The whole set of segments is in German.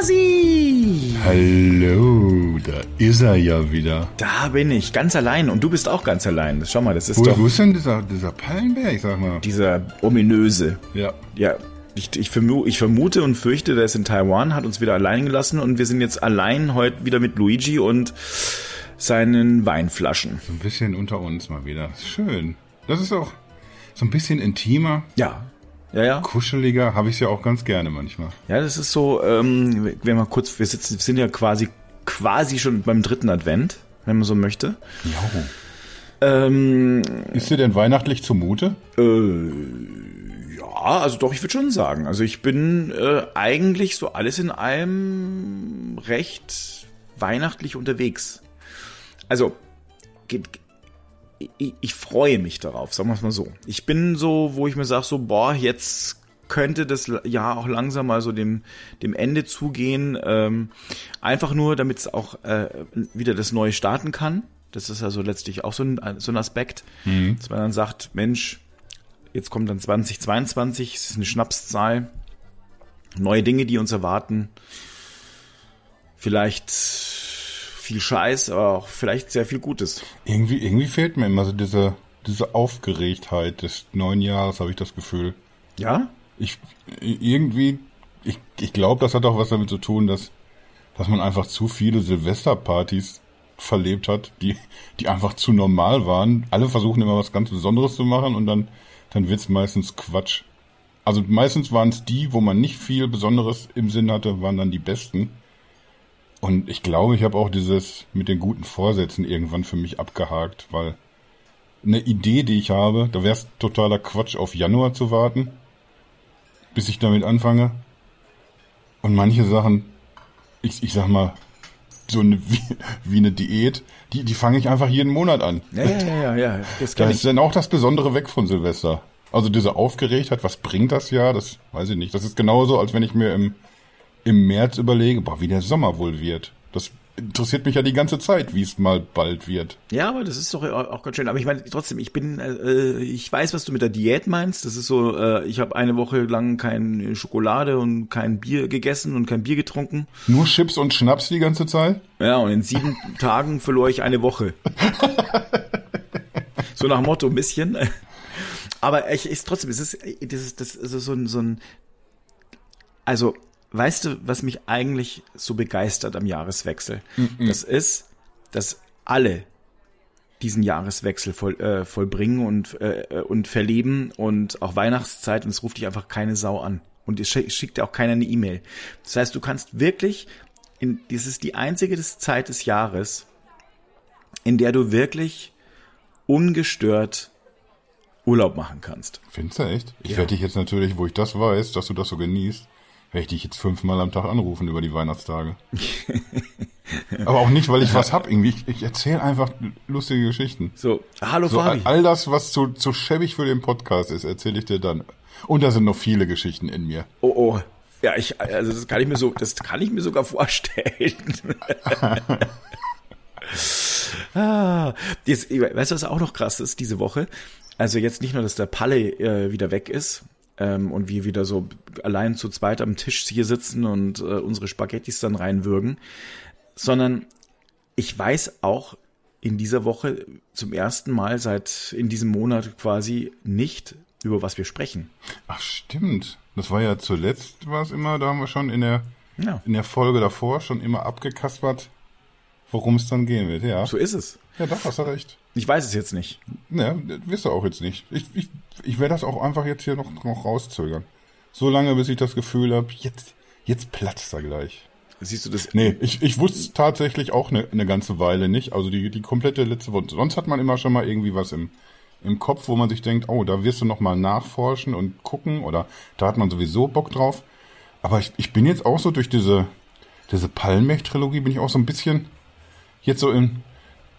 Hasi! Hallo, da ist er ja wieder. Da bin ich, ganz allein. Und du bist auch ganz allein. Schau mal, das ist Wo, doch wo ist denn dieser, dieser Pallenberg, sag mal? dieser ominöse. Ja. Ja, ich, ich, vermu ich vermute und fürchte, der ist in Taiwan, hat uns wieder allein gelassen und wir sind jetzt allein heute wieder mit Luigi und seinen Weinflaschen. So ein bisschen unter uns mal wieder. Schön. Das ist auch so ein bisschen intimer, Ja. Ja, ja. kuscheliger, habe ich ja auch ganz gerne manchmal. Ja, das ist so, ähm, wenn wir kurz, wir sitzen, wir sind ja quasi, quasi schon beim dritten Advent, wenn man so möchte. Ja. Ähm, Ist dir denn weihnachtlich zumute? ja, also doch, ich würde schon sagen. Also ich bin äh, eigentlich so alles in allem recht weihnachtlich unterwegs. Also, ich, ich freue mich darauf, sagen wir es mal so. Ich bin so, wo ich mir sage, so, boah, jetzt könnte das Jahr auch langsam mal so dem, dem Ende zugehen. Ähm, einfach nur, damit es auch äh, wieder das Neue starten kann. Das ist also letztlich auch so ein, so ein Aspekt, dass man dann sagt, Mensch, jetzt kommt dann 2022, es ist eine Schnapszahl, neue Dinge, die uns erwarten. Vielleicht viel Scheiß, aber auch vielleicht sehr viel Gutes. Irgendwie, irgendwie fehlt mir immer so diese, diese Aufgeregtheit des neuen Jahres, habe ich das Gefühl. Ja? Ich irgendwie, ich, ich glaube, das hat auch was damit zu tun, dass, dass man einfach zu viele Silvesterpartys verlebt hat, die, die einfach zu normal waren. Alle versuchen immer was ganz Besonderes zu machen und dann, dann wird's meistens Quatsch. Also meistens waren es die, wo man nicht viel Besonderes im Sinn hatte, waren dann die besten. Und ich glaube, ich habe auch dieses mit den guten Vorsätzen irgendwann für mich abgehakt, weil eine Idee, die ich habe, da wäre es totaler Quatsch, auf Januar zu warten, bis ich damit anfange. Und manche Sachen, ich, ich sag mal, so eine, wie, wie eine Diät, die, die fange ich einfach jeden Monat an. Ja, ja, ja, ja, ja. Das Da ist dann auch das Besondere weg von Silvester. Also diese Aufgeregtheit, was bringt das Jahr, das weiß ich nicht. Das ist genauso, als wenn ich mir im, im März überlege, boah, wie der Sommer wohl wird. Das interessiert mich ja die ganze Zeit, wie es mal bald wird. Ja, aber das ist doch auch ganz schön. Aber ich meine, trotzdem, ich bin, äh, ich weiß, was du mit der Diät meinst. Das ist so, äh, ich habe eine Woche lang keine Schokolade und kein Bier gegessen und kein Bier getrunken. Nur Chips und Schnaps die ganze Zeit? Ja, und in sieben Tagen verlor ich eine Woche. so nach Motto ein bisschen. Aber ich ist trotzdem, es ist, das ist, das ist so ein, so ein, also, weißt du, was mich eigentlich so begeistert am Jahreswechsel? Das ist, dass alle diesen Jahreswechsel voll, äh, vollbringen und, äh, und verleben und auch Weihnachtszeit und es ruft dich einfach keine Sau an. Und es schick- schickt dir auch keiner eine E-Mail. Das heißt, du kannst wirklich, in, das ist die einzige Zeit des Jahres, in der du wirklich ungestört Urlaub machen kannst. Findest du echt? Ich Ja. werde dich jetzt natürlich, wo ich das weiß, dass du das so genießt, werde ich dich jetzt fünfmal am Tag anrufen über die Weihnachtstage. Aber auch nicht, weil ich was hab irgendwie. Ich, ich erzähle einfach lustige Geschichten. So, hallo So all, Fabi. all das, was zu, zu schäbig für den Podcast ist, erzähle ich dir dann. Und da sind noch viele Geschichten in mir. Oh, oh. Ja, ich, also das kann ich mir so, das kann ich mir sogar vorstellen. ah, jetzt, weißt du, was auch noch krass ist diese Woche? Also jetzt nicht nur, dass der Palle äh, wieder weg ist ähm, und wir wieder so allein zu zweit am Tisch hier sitzen und äh, unsere Spaghettis dann reinwürgen, sondern ich weiß auch in dieser Woche zum ersten Mal seit in diesem Monat quasi nicht, über was wir sprechen. Ach, stimmt. Das war ja zuletzt, war es immer, da haben wir schon in der, Ja. in der Folge davor schon immer abgekaspert, worum es dann gehen wird. Ja, So ist es. ja doch, hast du recht. Ich weiß es jetzt nicht. Ja, wirst du auch jetzt nicht. Ich, ich, ich werde das auch einfach jetzt hier noch, noch rauszögern. So lange, bis ich das Gefühl habe, jetzt, jetzt platzt er gleich. Siehst du das? Nee, ich, ich wusste es tatsächlich auch eine, eine ganze Weile nicht. Also die, die komplette letzte Woche. Sonst hat man immer schon mal irgendwie was im, im Kopf, wo man sich denkt, oh, da wirst du noch mal nachforschen und gucken oder da hat man sowieso Bock drauf. Aber ich, ich bin jetzt auch so durch diese, diese Palmech-Trilogie bin ich auch so ein bisschen jetzt so in,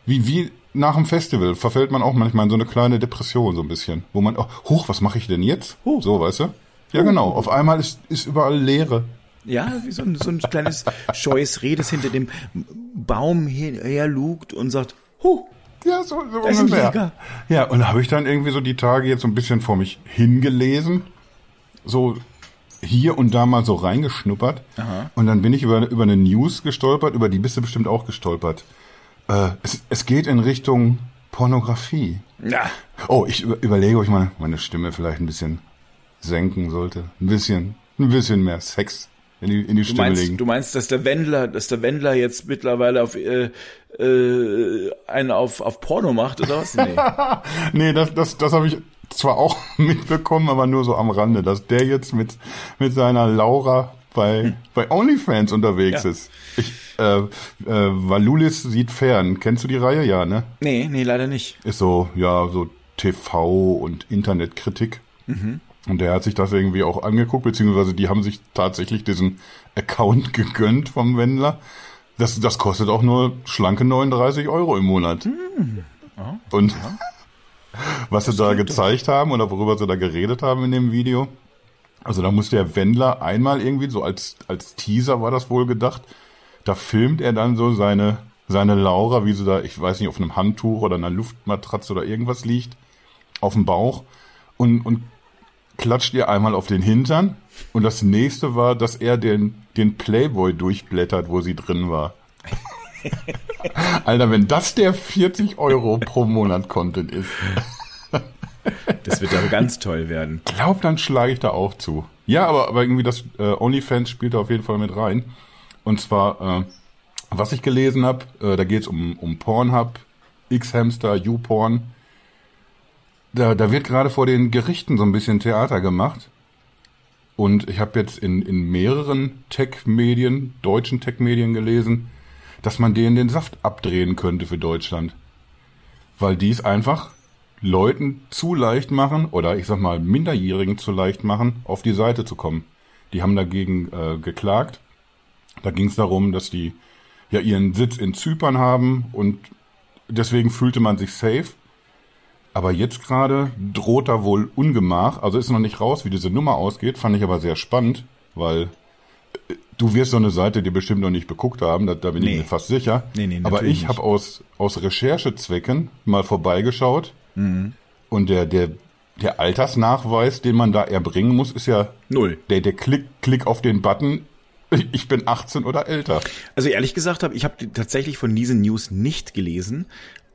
wie, wie nach dem Festival verfällt man auch manchmal in so eine kleine Depression so ein bisschen, wo man, oh, hoch, was mache ich denn jetzt? Huh. So, weißt du? Ja, genau. Auf einmal ist, ist überall Leere. Ja, wie so ein, so ein kleines scheues Reh, das hinter dem Baum her, her lugt und sagt, huh, Ja, so, so Da ist ein ungefähr. Ja, und da habe ich dann irgendwie so die Tage jetzt so ein bisschen vor mich hingelesen. So hier und da mal so reingeschnuppert. Aha. Und dann bin ich über, über eine News gestolpert, über die bist du bestimmt auch gestolpert. Äh, es, es geht in Richtung Pornografie. Ja. Oh, ich über, überlege, ob ich meine, meine Stimme vielleicht ein bisschen senken sollte. Ein bisschen, ein bisschen mehr Sex in die, in die Du Stimme meinst, legen. du meinst, dass der Wendler, dass der Wendler jetzt mittlerweile auf äh, äh, einen auf, auf Porno macht oder was? Nee. Nee, das, das, das habe ich zwar auch mitbekommen, aber nur so am Rande, dass der jetzt mit, mit seiner Laura bei, bei OnlyFans unterwegs Ja. ist. Ich, äh, äh, Valulis sieht fern. Kennst du die Reihe? Ja, ne? nee, nee, leider nicht. Ist so, ja, so TV und Internetkritik. Und der hat sich das irgendwie auch angeguckt, beziehungsweise die haben sich tatsächlich diesen Account gegönnt vom Wendler. Das, das kostet auch nur schlanke 39 Euro im Monat. Und was sie da gezeigt haben oder worüber sie da geredet haben in dem Video, also da muss der Wendler einmal irgendwie, so als, als Teaser war das wohl gedacht, da filmt er dann so seine, seine Laura, wie sie da, ich weiß nicht, auf einem Handtuch oder einer Luftmatratze oder irgendwas liegt, auf dem Bauch und, und klatscht ihr einmal auf den Hintern. Und das nächste war, dass er den, den Playboy durchblättert, wo sie drin war. Alter, wenn das der 40 Euro pro Monat Content ist, Das wird aber ganz toll werden. glaub, dann schlage ich da auch zu. Ja, aber, aber irgendwie das äh, OnlyFans spielt da auf jeden Fall mit rein. Und zwar, äh, was ich gelesen habe, äh, da geht's um, um Pornhub, X-Hamster, YouPorn. Da, da wird gerade vor den Gerichten so ein bisschen Theater gemacht. Und ich habe jetzt in, in mehreren Tech-Medien, deutschen Tech-Medien gelesen, dass man denen den Saft abdrehen könnte für Deutschland. Weil die es einfach Leuten zu leicht machen, oder ich sag mal Minderjährigen zu leicht machen, auf die Seite zu kommen. Die haben dagegen äh, geklagt. Da ging es darum, dass die ja ihren Sitz in Zypern haben und deswegen fühlte man sich safe. Aber jetzt gerade droht da wohl Ungemach. Also ist noch nicht raus, wie diese Nummer ausgeht. Fand ich aber sehr spannend, weil äh, du wirst so eine Seite dir bestimmt noch nicht beguckt haben. Da, da bin Nee. ich mir fast sicher. Nee, nee, aber ich habe aus, aus Recherchezwecken mal vorbeigeschaut. Mhm. Und der, der, der Altersnachweis, den man da erbringen muss, ist ja Null. der, der Klick, Klick auf den Button. Ich bin 18 oder älter. Also ehrlich gesagt habe ich habe tatsächlich von diesen News nicht gelesen,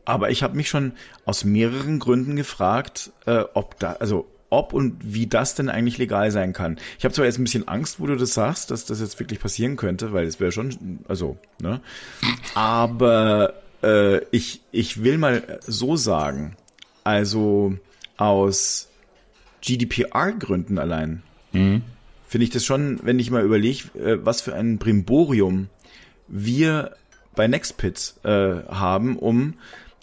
aber ich habe mich schon aus mehreren Gründen gefragt, äh, ob da, also ob und wie das denn eigentlich legal sein kann. Ich habe zwar jetzt ein bisschen Angst, wo du das sagst, dass das jetzt wirklich passieren könnte, weil es wäre schon, also, ne? Aber äh, ich, ich will mal so sagen, also aus GDPR-Gründen allein, finde ich das schon, wenn ich mal überlege, äh, was für ein Brimborium wir bei Nextpit äh, haben, um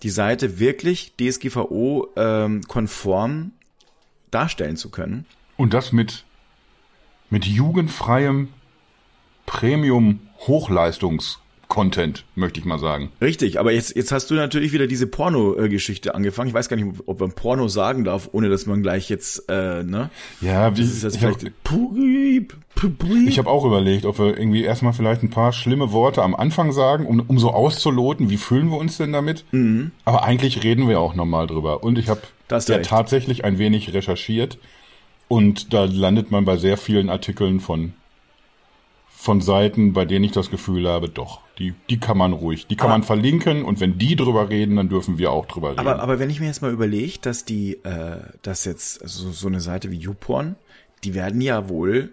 die Seite wirklich DSGVO-konform darstellen zu können. Und das mit, mit jugendfreiem Premium-Hochleistungs-Content, möchte ich mal sagen. Richtig, aber jetzt, jetzt hast du natürlich wieder diese Porno-Geschichte angefangen. Ich weiß gar nicht, ob man Porno sagen darf, ohne dass man gleich jetzt, äh, ne? Ja, Das ist hab- vielleicht. Ich habe auch überlegt, ob wir irgendwie erstmal vielleicht ein paar schlimme Worte am Anfang sagen, um, um so auszuloten, wie fühlen wir uns denn damit. Aber eigentlich reden wir auch normal drüber. Und ich habe ja tatsächlich ein wenig recherchiert. Und da landet man bei sehr vielen Artikeln von, von Seiten, bei denen ich das Gefühl habe, doch, die, die kann man ruhig, die kann Aber- man verlinken. Und wenn die drüber reden, dann dürfen wir auch drüber reden. Aber, aber wenn ich mir jetzt mal überlege, dass die, äh, dass jetzt also so eine Seite wie YouPorn, die werden ja wohl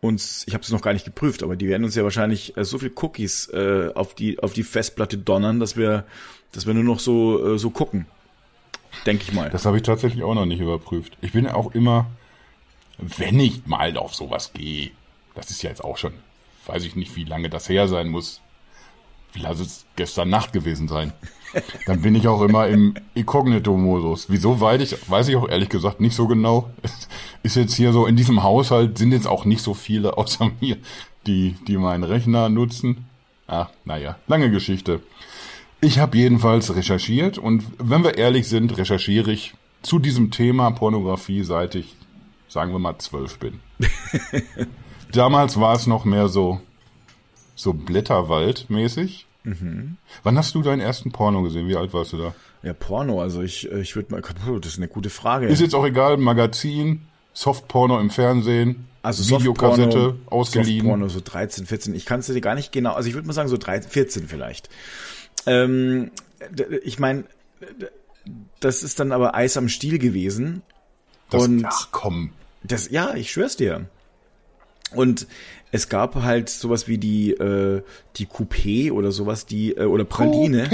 uns, ich habe es noch gar nicht geprüft, aber die werden uns ja wahrscheinlich äh, so viel Cookies äh, auf die auf die Festplatte donnern, dass wir, dass wir nur noch so äh, so gucken, denke ich mal. Das habe ich tatsächlich auch noch nicht überprüft. Ich bin auch immer, wenn ich mal auf sowas gehe, das ist ja jetzt auch schon, weiß ich nicht, wie lange das her sein muss. Lass es gestern Nacht gewesen sein. Dann bin ich auch immer im Inkognito-Modus. Wieso weiß ich, weiß ich auch ehrlich gesagt nicht so genau. Ist jetzt hier so, in diesem Haushalt sind jetzt auch nicht so viele außer mir, die, die meinen Rechner nutzen. Ah, naja, lange Geschichte. Ich habe jedenfalls recherchiert und wenn wir ehrlich sind, recherchiere ich zu diesem Thema Pornografie, seit ich, sagen wir mal, zwölf bin. Damals war es noch mehr so, so Blätterwald-mäßig. Wann hast du deinen ersten Porno gesehen? Wie alt warst du da? Ja, Porno, also ich, ich würde mal, das ist eine gute Frage. Ist jetzt auch egal, Magazin, Softporno im Fernsehen, also Videokassette ausgeliehen. Softporno, so 13, 14. Ich kann es dir gar nicht genau, also ich würde mal sagen so 13, 14 vielleicht. Ähm, ich meine, das ist dann aber Eis am Stiel gewesen. Das, und ach komm. das, ja, ich schwör's dir. Und es gab halt sowas wie die, äh, die Coupé oder sowas, die, äh, oder Praline,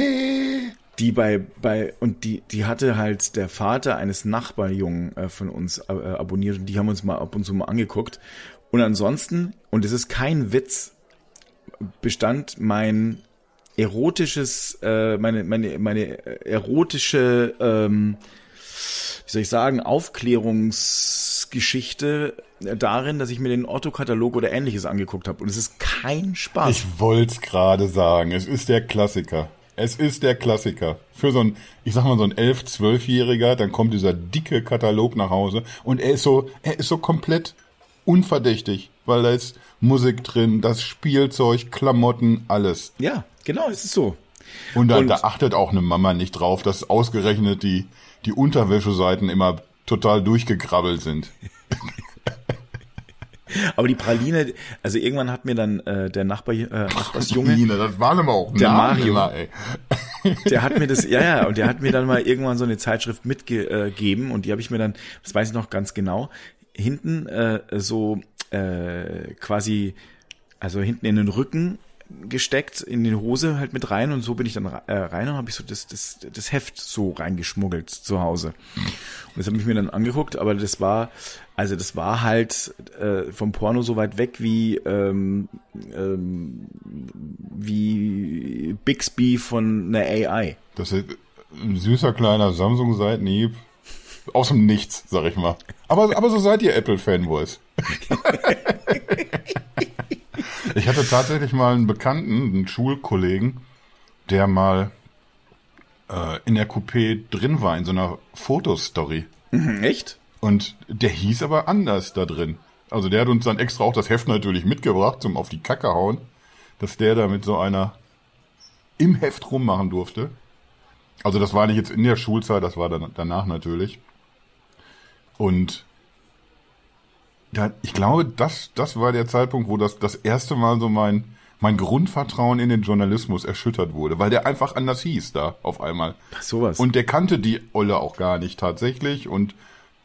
die bei, bei, und die, die hatte halt der Vater eines Nachbarjungen äh, von uns äh, abonniert und die haben uns mal ab und zu mal angeguckt. Und ansonsten, und es ist kein Witz, bestand mein erotisches, äh, meine, meine, meine erotische, ähm, wie soll ich sagen, Aufklärungsgeschichte darin, dass ich mir den Otto-Katalog oder ähnliches angeguckt habe. Und es ist kein Spaß. Ich wollt's gerade sagen. Es ist der Klassiker. Es ist der Klassiker. Für so ein, ich sag mal, so ein 11-, 12-Jähriger, dann kommt dieser dicke Katalog nach Hause und er ist so, er ist so komplett unverdächtig, weil da ist Musik drin, das Spielzeug, Klamotten, alles. ja, genau, es ist so. Und da, Und- da achtet auch eine Mama nicht drauf, dass ausgerechnet die, die Unterwäscheseiten immer total durchgekrabbelt sind. Aber die Praline, also irgendwann hat mir dann äh, der Nachbar, äh, Nachbarsjunge, Ine, das waren aber auch Der Mario. immer, ey. der hat mir das, ja, ja, und der hat mir dann mal irgendwann so eine Zeitschrift mitgegeben und die habe ich mir dann, das weiß ich noch ganz genau, hinten äh, so äh, quasi, also hinten in den Rücken gesteckt, in die Hose halt mit rein und so bin ich dann äh, rein und habe ich so das, das, das Heft so reingeschmuggelt zu Hause. Und das habe ich mir dann angeguckt, aber das war, also das war halt äh, vom Porno so weit weg wie ähm, ähm, wie Bixby von einer AI. Das ist ein süßer kleiner Samsung-Seitenhieb. Aus dem Nichts, sag ich mal. Aber, aber so seid ihr Apple-Fanboys. ich hatte tatsächlich mal einen Bekannten, einen Schulkollegen, der mal äh, in der Coupé drin war, in so einer Fotostory. Hm, Echt? Und der hieß aber anders da drin. Also der hat uns dann extra auch das Heft natürlich mitgebracht, zum auf die Kacke hauen, dass der da mit so einer im Heft rummachen durfte. Also das war nicht jetzt in der Schulzeit, das war dann danach natürlich. Und da, ich glaube, das, das war der Zeitpunkt, wo das das erste Mal so mein, mein Grundvertrauen in den Journalismus erschüttert wurde, weil der einfach anders hieß da auf einmal. Ach, sowas. Und der kannte die Olle auch gar nicht tatsächlich und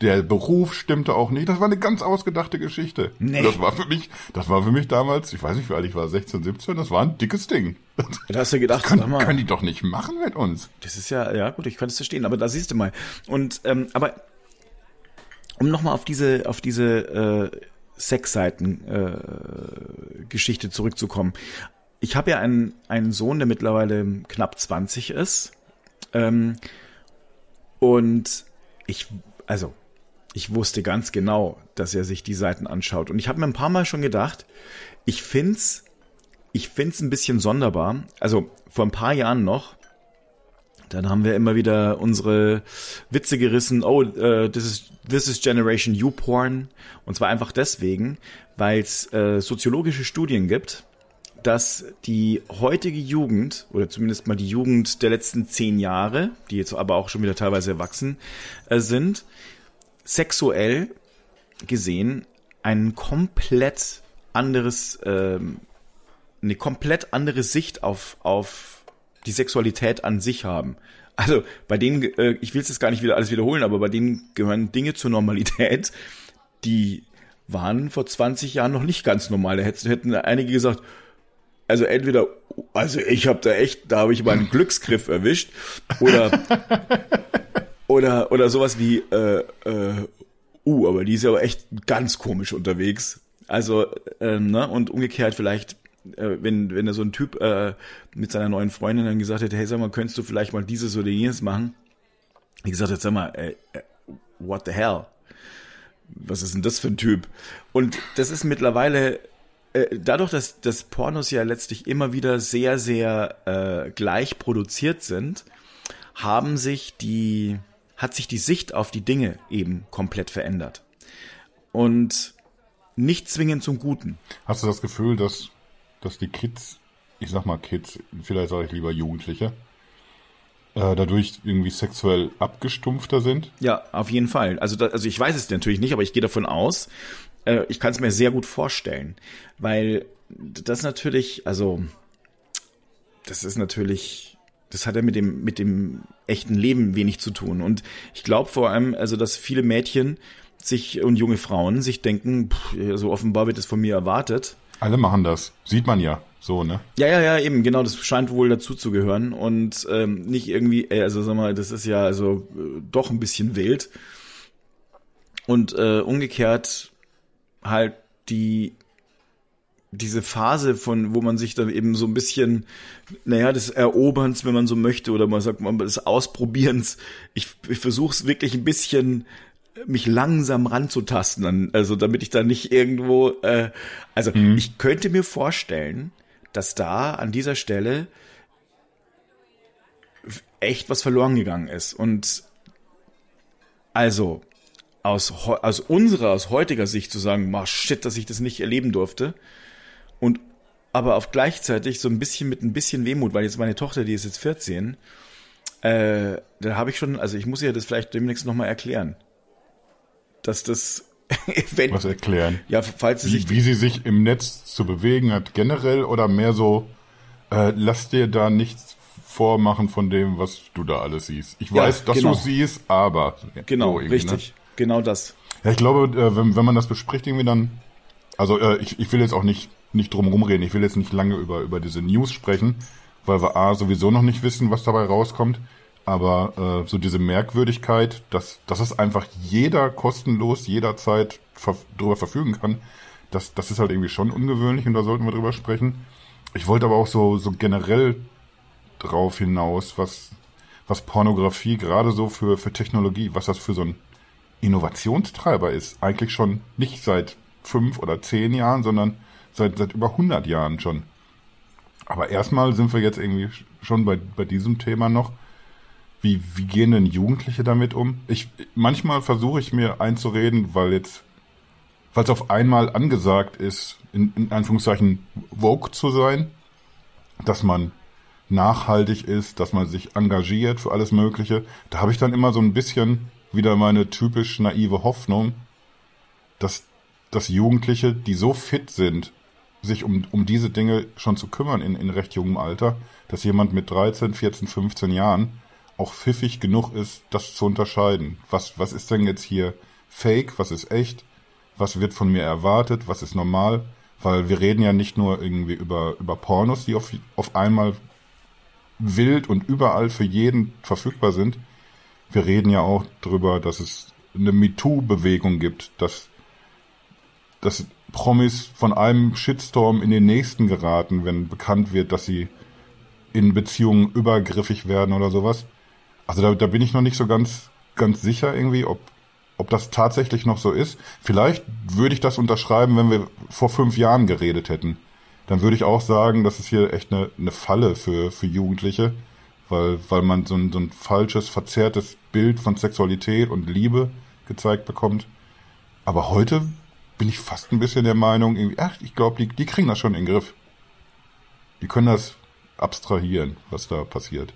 der Beruf stimmte auch nicht. Das war eine ganz ausgedachte Geschichte. Nee. Das war für mich, das war für mich damals, ich weiß nicht, wie alt ich war, 16, 17, das war ein dickes Ding. da hast du gedacht, Können, sag mal, können die doch nicht machen mit uns. das ist ja, ja gut, ich kann es verstehen, aber da siehst du mal. Und ähm, aber um nochmal auf diese, auf diese äh, Sexseiten äh, zurückzukommen. Ich habe ja einen, einen Sohn, der mittlerweile knapp 20 ist. Ähm, und ich, also, ich wusste ganz genau, dass er sich die Seiten anschaut. Und ich habe mir ein paar Mal schon gedacht, ich find's, ich find's ein bisschen sonderbar. Also vor ein paar Jahren noch, dann haben wir immer wieder unsere Witze gerissen. Oh, äh, this is this is Generation U Porn. Und zwar einfach deswegen, weil es äh, soziologische Studien gibt, dass die heutige Jugend oder zumindest mal die Jugend der letzten zehn Jahre, die jetzt aber auch schon wieder teilweise erwachsen äh, sind, sexuell gesehen ein komplett anderes, ähm, eine komplett andere Sicht auf, auf die Sexualität an sich haben. Also bei denen, äh, ich will es jetzt gar nicht wieder alles wiederholen, aber bei denen gehören Dinge zur Normalität, die waren vor 20 Jahren noch nicht ganz normal. Da hätten, einige gesagt, also entweder, also ich habe da echt, da habe ich mal einen Glücksgriff erwischt, oder oder oder sowas wie, äh, äh, uh, aber die ist ja aber echt ganz komisch unterwegs. Also ähm, ne und umgekehrt vielleicht, äh, wenn wenn da so ein Typ äh, mit seiner neuen Freundin dann gesagt hätte, hey sag mal, könntest du vielleicht mal dieses oder jenes machen? Wie gesagt, jetzt sag mal, äh, äh, what the hell? Was ist denn das für ein Typ? Und das ist mittlerweile äh, dadurch, dass, dass Pornos ja letztlich immer wieder sehr, sehr äh, gleich produziert sind, haben sich die, hat sich die Sicht auf die Dinge eben komplett verändert. Und nicht zwingend zum Guten. Hast du das Gefühl, dass, dass die Kids, ich sag mal Kids, vielleicht sage ich lieber Jugendliche, äh, dadurch irgendwie sexuell abgestumpfter sind? Ja, auf jeden Fall. Also, da, also ich weiß es natürlich nicht, aber ich gehe davon aus. Äh, ich kann es mir sehr gut vorstellen, weil das natürlich, also das ist natürlich, das hat ja mit dem mit dem echten Leben wenig zu tun. Und ich glaube vor allem, also dass viele Mädchen sich und junge Frauen sich denken, pff, so offenbar wird es von mir erwartet. Alle machen das, sieht man ja. So, ne? Ja, ja, ja, eben, genau, das scheint wohl dazu zu gehören und ähm, nicht irgendwie, äh, also sag mal, das ist ja also äh, doch ein bisschen wild. Und äh, umgekehrt halt die diese Phase von, wo man sich dann eben so ein bisschen, naja, des Eroberns, wenn man so möchte, oder man sagt man des Ausprobierens, ich, ich versuche es wirklich ein bisschen mich langsam ranzutasten, also damit ich da nicht irgendwo, äh, also mhm. ich könnte mir vorstellen, dass da an dieser Stelle echt was verloren gegangen ist. Und also aus, aus unserer, aus heutiger Sicht zu sagen, mach shit, dass ich das nicht erleben durfte. Und aber auf gleichzeitig so ein bisschen mit ein bisschen Wehmut, weil jetzt meine Tochter, die ist jetzt 14, äh, da habe ich schon, also ich muss ihr das vielleicht demnächst nochmal erklären. Dass das wenn, was erklären. Ja, falls sie wie, sich wie sie sich im Netz zu bewegen hat generell oder mehr so, äh, lass dir da nichts vormachen von dem, was du da alles siehst. Ich weiß, ja, dass genau. du siehst, aber genau, so ne? richtig, ne? genau das. Ja, ich glaube, äh, wenn, wenn man das bespricht, irgendwie dann, also äh, ich, ich will jetzt auch nicht nicht drum rumreden. Ich will jetzt nicht lange über über diese News sprechen, weil wir a sowieso noch nicht wissen, was dabei rauskommt. Aber äh, so diese Merkwürdigkeit, dass, dass es einfach jeder kostenlos jederzeit ver drüber verfügen kann, das, das ist halt irgendwie schon ungewöhnlich und da sollten wir drüber sprechen. Ich wollte aber auch so, so generell drauf hinaus, was, was Pornografie gerade so für, für Technologie, was das für so ein Innovationstreiber ist. Eigentlich schon nicht seit fünf oder zehn Jahren, sondern seit, seit über 100 Jahren schon. Aber erstmal sind wir jetzt irgendwie schon bei, bei diesem Thema noch wie, wie gehen denn Jugendliche damit um? Ich, manchmal versuche ich mir einzureden, weil jetzt, weil es auf einmal angesagt ist, in, in Anführungszeichen woke zu sein, dass man nachhaltig ist, dass man sich engagiert für alles Mögliche. Da habe ich dann immer so ein bisschen wieder meine typisch naive Hoffnung, dass, dass Jugendliche, die so fit sind, sich um, um diese Dinge schon zu kümmern in, in recht jungem Alter, dass jemand mit 13, 14, 15 Jahren auch pfiffig genug ist, das zu unterscheiden. Was, was ist denn jetzt hier fake, was ist echt, was wird von mir erwartet, was ist normal, weil wir reden ja nicht nur irgendwie über, über Pornos, die auf, auf einmal wild und überall für jeden verfügbar sind. Wir reden ja auch darüber, dass es eine MeToo-Bewegung gibt, dass, dass Promis von einem Shitstorm in den nächsten geraten, wenn bekannt wird, dass sie in Beziehungen übergriffig werden oder sowas. Also da, da bin ich noch nicht so ganz, ganz sicher irgendwie, ob, ob das tatsächlich noch so ist. Vielleicht würde ich das unterschreiben, wenn wir vor fünf Jahren geredet hätten. Dann würde ich auch sagen, das ist hier echt eine, eine Falle für, für Jugendliche, weil, weil man so ein, so ein falsches, verzerrtes Bild von Sexualität und Liebe gezeigt bekommt. Aber heute bin ich fast ein bisschen der Meinung, irgendwie, ach, ich glaube, die, die kriegen das schon in den Griff. Die können das abstrahieren, was da passiert.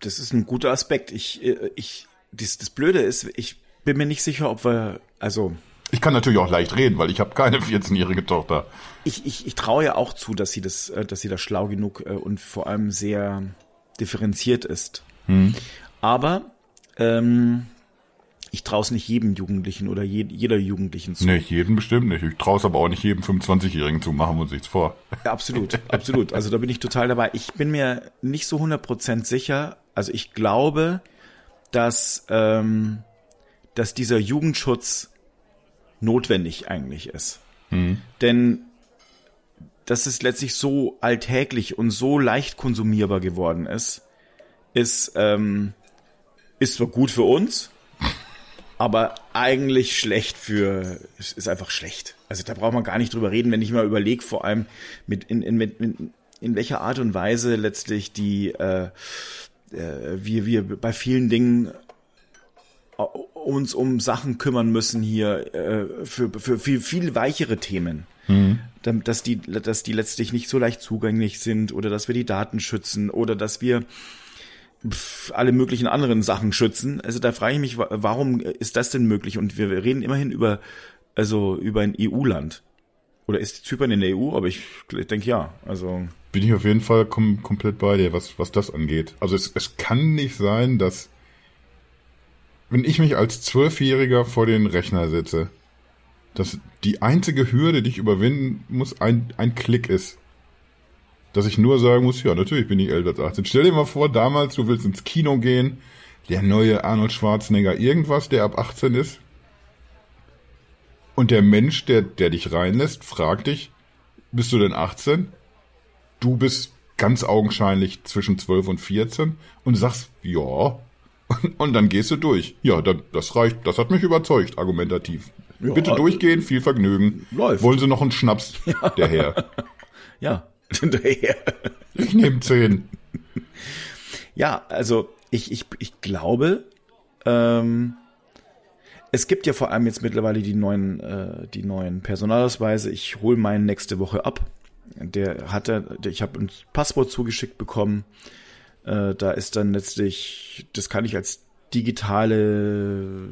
Das ist ein guter Aspekt. Ich, äh, ich, das, das Blöde ist, ich bin mir nicht sicher, ob wir, also. Ich kann natürlich auch leicht reden, weil ich habe keine 14-jährige Tochter. Ich, ich, ich traue ja auch zu, dass sie das, äh, dass sie da schlau genug äh, und vor allem sehr differenziert ist. Hm. Aber ähm, ich traue es nicht jedem Jugendlichen oder je, jeder Jugendlichen zu. Nicht jedem bestimmt nicht. Ich traue es aber auch nicht jedem 25-Jährigen zu, machen wir uns nichts vor. Ja, absolut, absolut. Also da bin ich total dabei. Ich bin mir nicht so 100% sicher. Also ich glaube, dass, ähm, dass dieser Jugendschutz notwendig eigentlich ist. Mhm. Denn dass es letztlich so alltäglich und so leicht konsumierbar geworden ist, ist, ähm, ist zwar gut für uns, aber eigentlich schlecht für, ist einfach schlecht. Also da braucht man gar nicht drüber reden, wenn ich mal überlege, vor allem mit in, in, in, in welcher Art und Weise letztlich die, äh, äh, wir, wir bei vielen Dingen äh, uns um Sachen kümmern müssen hier äh, für, für viel, viel weichere Themen. Mhm. Dass die, dass die letztlich nicht so leicht zugänglich sind oder dass wir die Daten schützen oder dass wir alle möglichen anderen Sachen schützen. Also da frage ich mich, warum ist das denn möglich? Und wir reden immerhin über Also über ein EU-Land. Oder ist Zypern in der EU? Aber ich, ich denke ja. Also bin ich auf jeden Fall kom komplett bei dir, was, was das angeht. Also es, es kann nicht sein, dass wenn ich mich als Zwölfjähriger vor den Rechner setze, dass die einzige Hürde, die ich überwinden muss, ein, ein Klick ist. Dass ich nur sagen muss, ja, natürlich bin ich älter als 18. Stell dir mal vor, damals, du willst ins Kino gehen, der neue Arnold Schwarzenegger irgendwas, der ab 18 ist. Und der Mensch, der, der dich reinlässt, fragt dich, bist du denn 18? Du bist ganz augenscheinlich zwischen 12 und 14 und sagst, ja. Und dann gehst du durch. Ja, das reicht, das hat mich überzeugt, argumentativ. Ja, Bitte durchgehen, viel Vergnügen. Läuft. Wollen Sie noch einen Schnaps, ja. der Herr? Ja, Herr. Ich nehme zehn. Ja, also ich, ich, ich glaube, ähm, es gibt ja vor allem jetzt mittlerweile die neuen, äh, die neuen Personalausweise. Ich hole meinen nächste Woche ab. Der hatte, ich habe ein Passwort zugeschickt bekommen. Äh, da ist dann letztlich, das kann ich als digitale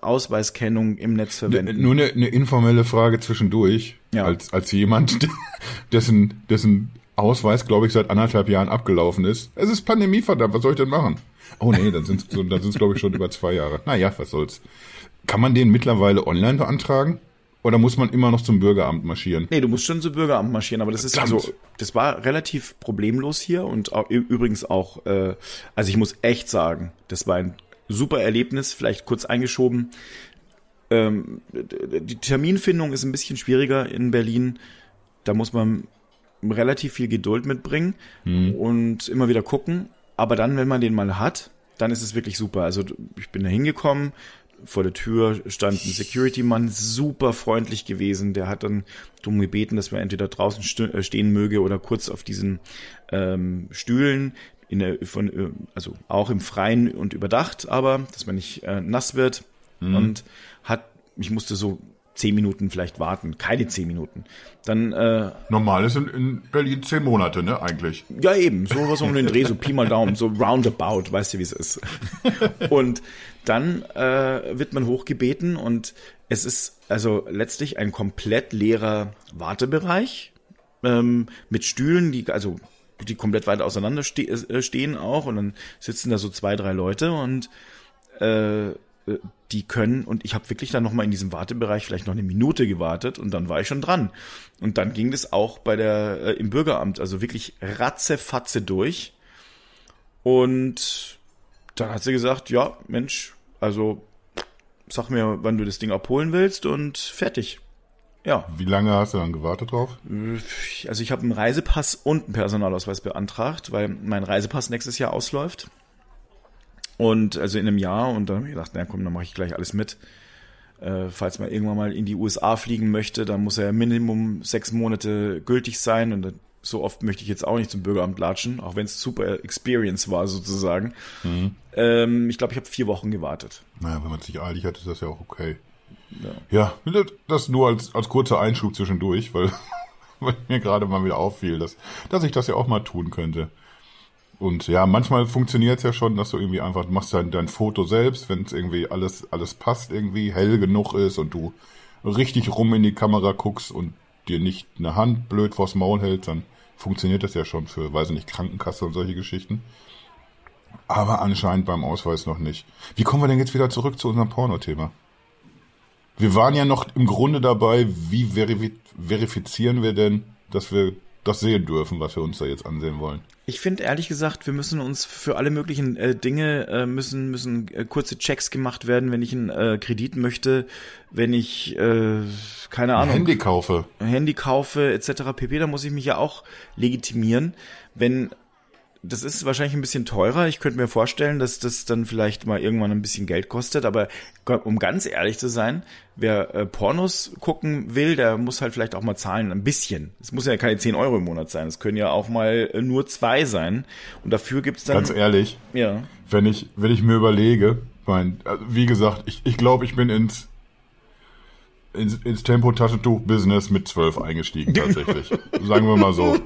Ausweiskennung im Netz verwenden. Nur eine, eine informelle Frage zwischendurch, ja. als, als jemand, dessen, dessen Ausweis, glaube ich, seit anderthalb Jahren abgelaufen ist. Es ist Pandemie, verdammt, was soll ich denn machen? Oh nee, dann sind es, dann sind's, glaube ich, schon über zwei Jahre. Naja, was soll's. Kann man den mittlerweile online beantragen? Oder muss man immer noch zum Bürgeramt marschieren? Nee, du musst schon zum Bürgeramt marschieren, aber das ist Verdammt. also, das war relativ problemlos hier und auch, übrigens auch, äh, also ich muss echt sagen, das war ein super Erlebnis, vielleicht kurz eingeschoben. Ähm, die Terminfindung ist ein bisschen schwieriger in Berlin. Da muss man relativ viel Geduld mitbringen mhm. und immer wieder gucken. Aber dann, wenn man den mal hat, dann ist es wirklich super. Also ich bin da hingekommen, vor der Tür stand ein Security-Mann, super freundlich gewesen. Der hat dann darum gebeten, dass man entweder draußen äh, stehen möge oder kurz auf diesen ähm, Stühlen, in der, von, äh, also auch im Freien und überdacht, aber dass man nicht äh, nass wird. Mhm. Und hat, ich musste so zehn Minuten vielleicht warten, keine zehn Minuten. Dann äh, normal ist in, in Berlin zehn Monate, ne eigentlich? Ja eben, so was um den Dreh, so Pi mal Daumen, so roundabout, weißt du wie es ist. und dann äh, wird man hochgebeten und es ist also letztlich ein komplett leerer Wartebereich ähm, mit Stühlen, die also die komplett weit auseinander ste äh, stehen auch und dann sitzen da so zwei drei Leute und äh, äh, die können, und ich habe wirklich dann nochmal in diesem Wartebereich vielleicht noch eine Minute gewartet und dann war ich schon dran. Und dann ging das auch bei der, äh, im Bürgeramt, also wirklich ratzefatze durch. Und dann hat sie gesagt, ja, Mensch, also sag mir, wann du das Ding abholen willst und fertig. Ja. Wie lange hast du dann gewartet drauf? Also ich habe einen Reisepass und einen Personalausweis beantragt, weil mein Reisepass nächstes Jahr ausläuft. Und also in einem Jahr und dann habe ich gedacht, na komm, dann mache ich gleich alles mit. Äh, falls man irgendwann mal in die USA fliegen möchte, dann muss er Minimum sechs Monate gültig sein und so oft möchte ich jetzt auch nicht zum Bürgeramt latschen, auch wenn es super Experience war sozusagen. Mhm. Ähm, ich glaube, ich habe vier Wochen gewartet. Naja, wenn man sich eilig hat, ist das ja auch okay. Ja, ja das nur als, als kurzer Einschub zwischendurch, weil, weil mir gerade mal wieder auffiel, dass, dass ich das ja auch mal tun könnte. Und ja, manchmal funktioniert es ja schon, dass du irgendwie einfach, machst dein, dein Foto selbst, wenn es irgendwie alles, alles passt, irgendwie hell genug ist und du richtig rum in die Kamera guckst und dir nicht eine Hand blöd vors Maul hält, dann funktioniert das ja schon für, weiß ich nicht, Krankenkasse und solche Geschichten. Aber anscheinend beim Ausweis noch nicht. Wie kommen wir denn jetzt wieder zurück zu unserem Porno-Thema? Wir waren ja noch im Grunde dabei, wie verifizieren wir denn, dass wir das sehen dürfen, was wir uns da jetzt ansehen wollen. Ich finde ehrlich gesagt, wir müssen uns für alle möglichen äh, Dinge äh, müssen müssen äh, kurze Checks gemacht werden, wenn ich einen äh, Kredit möchte, wenn ich äh, keine Ahnung Handy kaufe, Handy kaufe etc. pp. Da muss ich mich ja auch legitimieren, wenn das ist wahrscheinlich ein bisschen teurer. Ich könnte mir vorstellen, dass das dann vielleicht mal irgendwann ein bisschen Geld kostet. Aber um ganz ehrlich zu sein, wer äh, Pornos gucken will, der muss halt vielleicht auch mal zahlen, ein bisschen. Es muss ja keine 10 Euro im Monat sein. Es können ja auch mal äh, nur zwei sein. Und dafür gibt's dann. Ganz ehrlich. Ja. Wenn ich, wenn ich mir überlege, mein, also wie gesagt, ich, ich glaube, ich bin ins ins, ins Tempo-Taschentuch-Business mit zwölf eingestiegen, tatsächlich. Sagen wir mal so.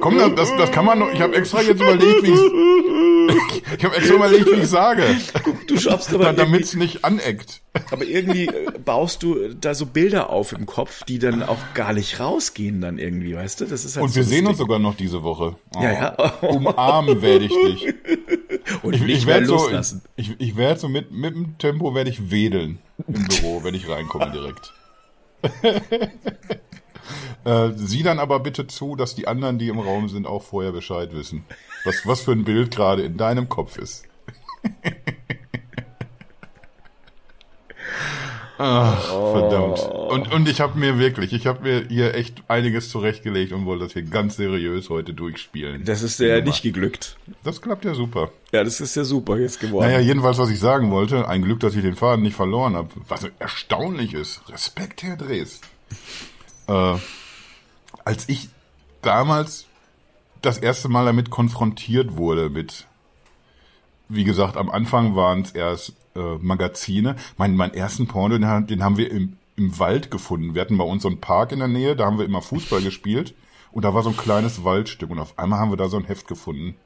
Komm, das, das kann man noch. Ich habe extra jetzt überlegt, wie ich. Ich habe extra überlegt, wie ich sage. Du schaffst aber. Damit es nicht aneckt. Aber irgendwie äh, baust du da so Bilder auf im Kopf, die dann auch gar nicht rausgehen, dann irgendwie, weißt du? Das ist halt Und so wir sehen uns sogar noch diese Woche. Oh, ja, ja. Oh. Umarmen werde ich dich. Und ich, nicht ich mehr werde so, loslassen. ich, ich werde so mit, mit dem Tempo werde ich wedeln im Büro, wenn ich reinkomme direkt. äh, sieh dann aber bitte zu, dass die anderen, die im Raum sind, auch vorher Bescheid wissen. Was, was für ein Bild gerade in deinem Kopf ist. Ach, verdammt. Und, und ich habe mir wirklich, ich habe mir hier echt einiges zurechtgelegt und wollte das hier ganz seriös heute durchspielen. Das ist ja nicht geglückt. Das klappt ja super. Ja, das ist ja super jetzt geworden. Naja, jedenfalls, was ich sagen wollte, ein Glück, dass ich den Faden nicht verloren habe. Was erstaunlich ist. Respekt, Herr Drees. Äh, als ich damals das erste Mal damit konfrontiert wurde, mit, wie gesagt, am Anfang waren es erst äh, Magazine. Mein, meinen ersten Porno, den, den haben wir im, im Wald gefunden. Wir hatten bei uns so einen Park in der Nähe, da haben wir immer Fußball gespielt. Und da war so ein kleines Waldstück und auf einmal haben wir da so ein Heft gefunden.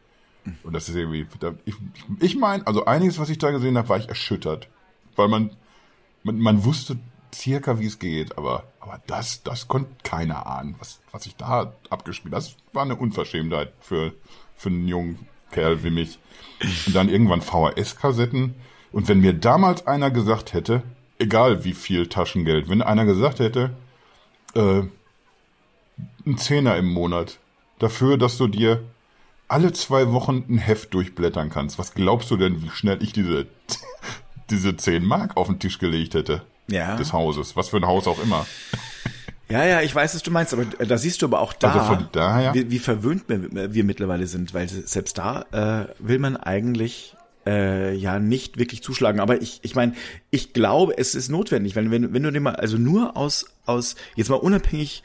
Und das ist irgendwie, ich, ich meine, also einiges, was ich da gesehen habe, war ich erschüttert. Weil man, man, man wusste circa, wie es geht, aber, aber das, das konnte keiner ahnen, was, was ich da abgespielt Das war eine Unverschämtheit für, für einen jungen Kerl wie mich. Und dann irgendwann VHS-Kassetten. Und wenn mir damals einer gesagt hätte, egal wie viel Taschengeld, wenn einer gesagt hätte, äh, ein Zehner im Monat dafür, dass du dir alle zwei Wochen ein Heft durchblättern kannst. Was glaubst du denn, wie schnell ich diese, diese 10 Mark auf den Tisch gelegt hätte? Ja. Des Hauses. Was für ein Haus auch immer. Ja, ja, ich weiß, was du meinst, aber da siehst du aber auch da, Also von daher- wie, wie verwöhnt wir, wir mittlerweile sind, weil selbst da äh, will man eigentlich äh, ja nicht wirklich zuschlagen. Aber ich, ich meine, ich glaube, es ist notwendig, wenn, wenn, wenn du dir mal, also nur aus, aus, jetzt mal unabhängig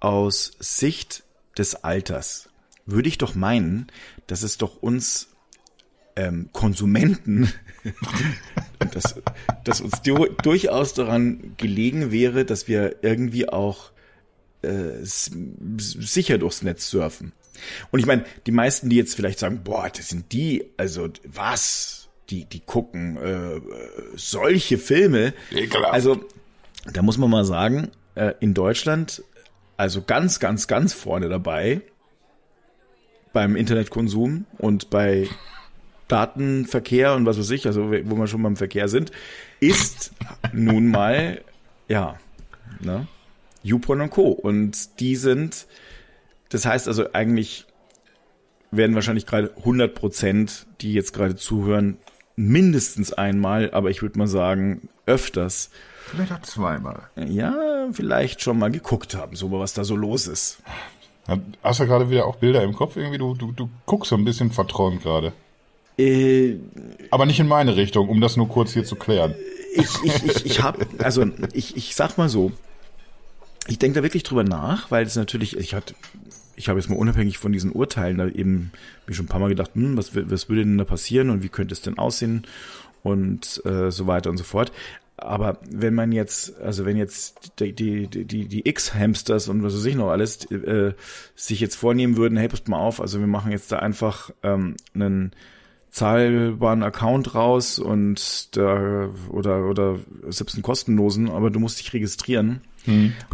aus Sicht des Alters, würde ich doch meinen, dass es doch uns ähm, Konsumenten, dass, dass uns du, durchaus daran gelegen wäre, dass wir irgendwie auch äh, sicher durchs Netz surfen. Und ich meine, die meisten, die jetzt vielleicht sagen, boah, das sind die, also was? Die, die gucken äh, solche Filme. Ekelhaft. Also, da muss man mal sagen, äh, in Deutschland, also ganz, ganz, ganz vorne dabei beim Internetkonsum und bei Datenverkehr und was weiß ich, also wo wir schon beim Verkehr sind, ist nun mal, ja, ne, YouPorn und Co. Und die sind, das heißt also eigentlich werden wahrscheinlich gerade 100 Prozent, die jetzt gerade zuhören, mindestens einmal, aber ich würde mal sagen, öfters, Vielleicht auch zweimal. ja, vielleicht schon mal geguckt haben, so was da so los ist. Hast du gerade wieder auch Bilder im Kopf? Irgendwie, du, du, du guckst so ein bisschen verträumt gerade. Äh, Aber nicht in meine Richtung, um das nur kurz hier zu klären. ich, ich, ich, ich habe, also ich, ich sag mal so, ich denke da wirklich drüber nach, weil es natürlich, ich hatte, ich habe jetzt mal unabhängig von diesen Urteilen da eben mir schon ein paar Mal gedacht, hm, was, was würde denn da passieren und wie könnte es denn aussehen und äh, so weiter und so fort. Aber wenn man jetzt, also wenn jetzt die, die, die, die X-Hamsters und was weiß ich noch alles, äh, sich jetzt vornehmen würden, hey, passt mal auf, also wir machen jetzt da einfach ähm, einen zahlbaren Account raus und da oder oder selbst einen kostenlosen, aber du musst dich registrieren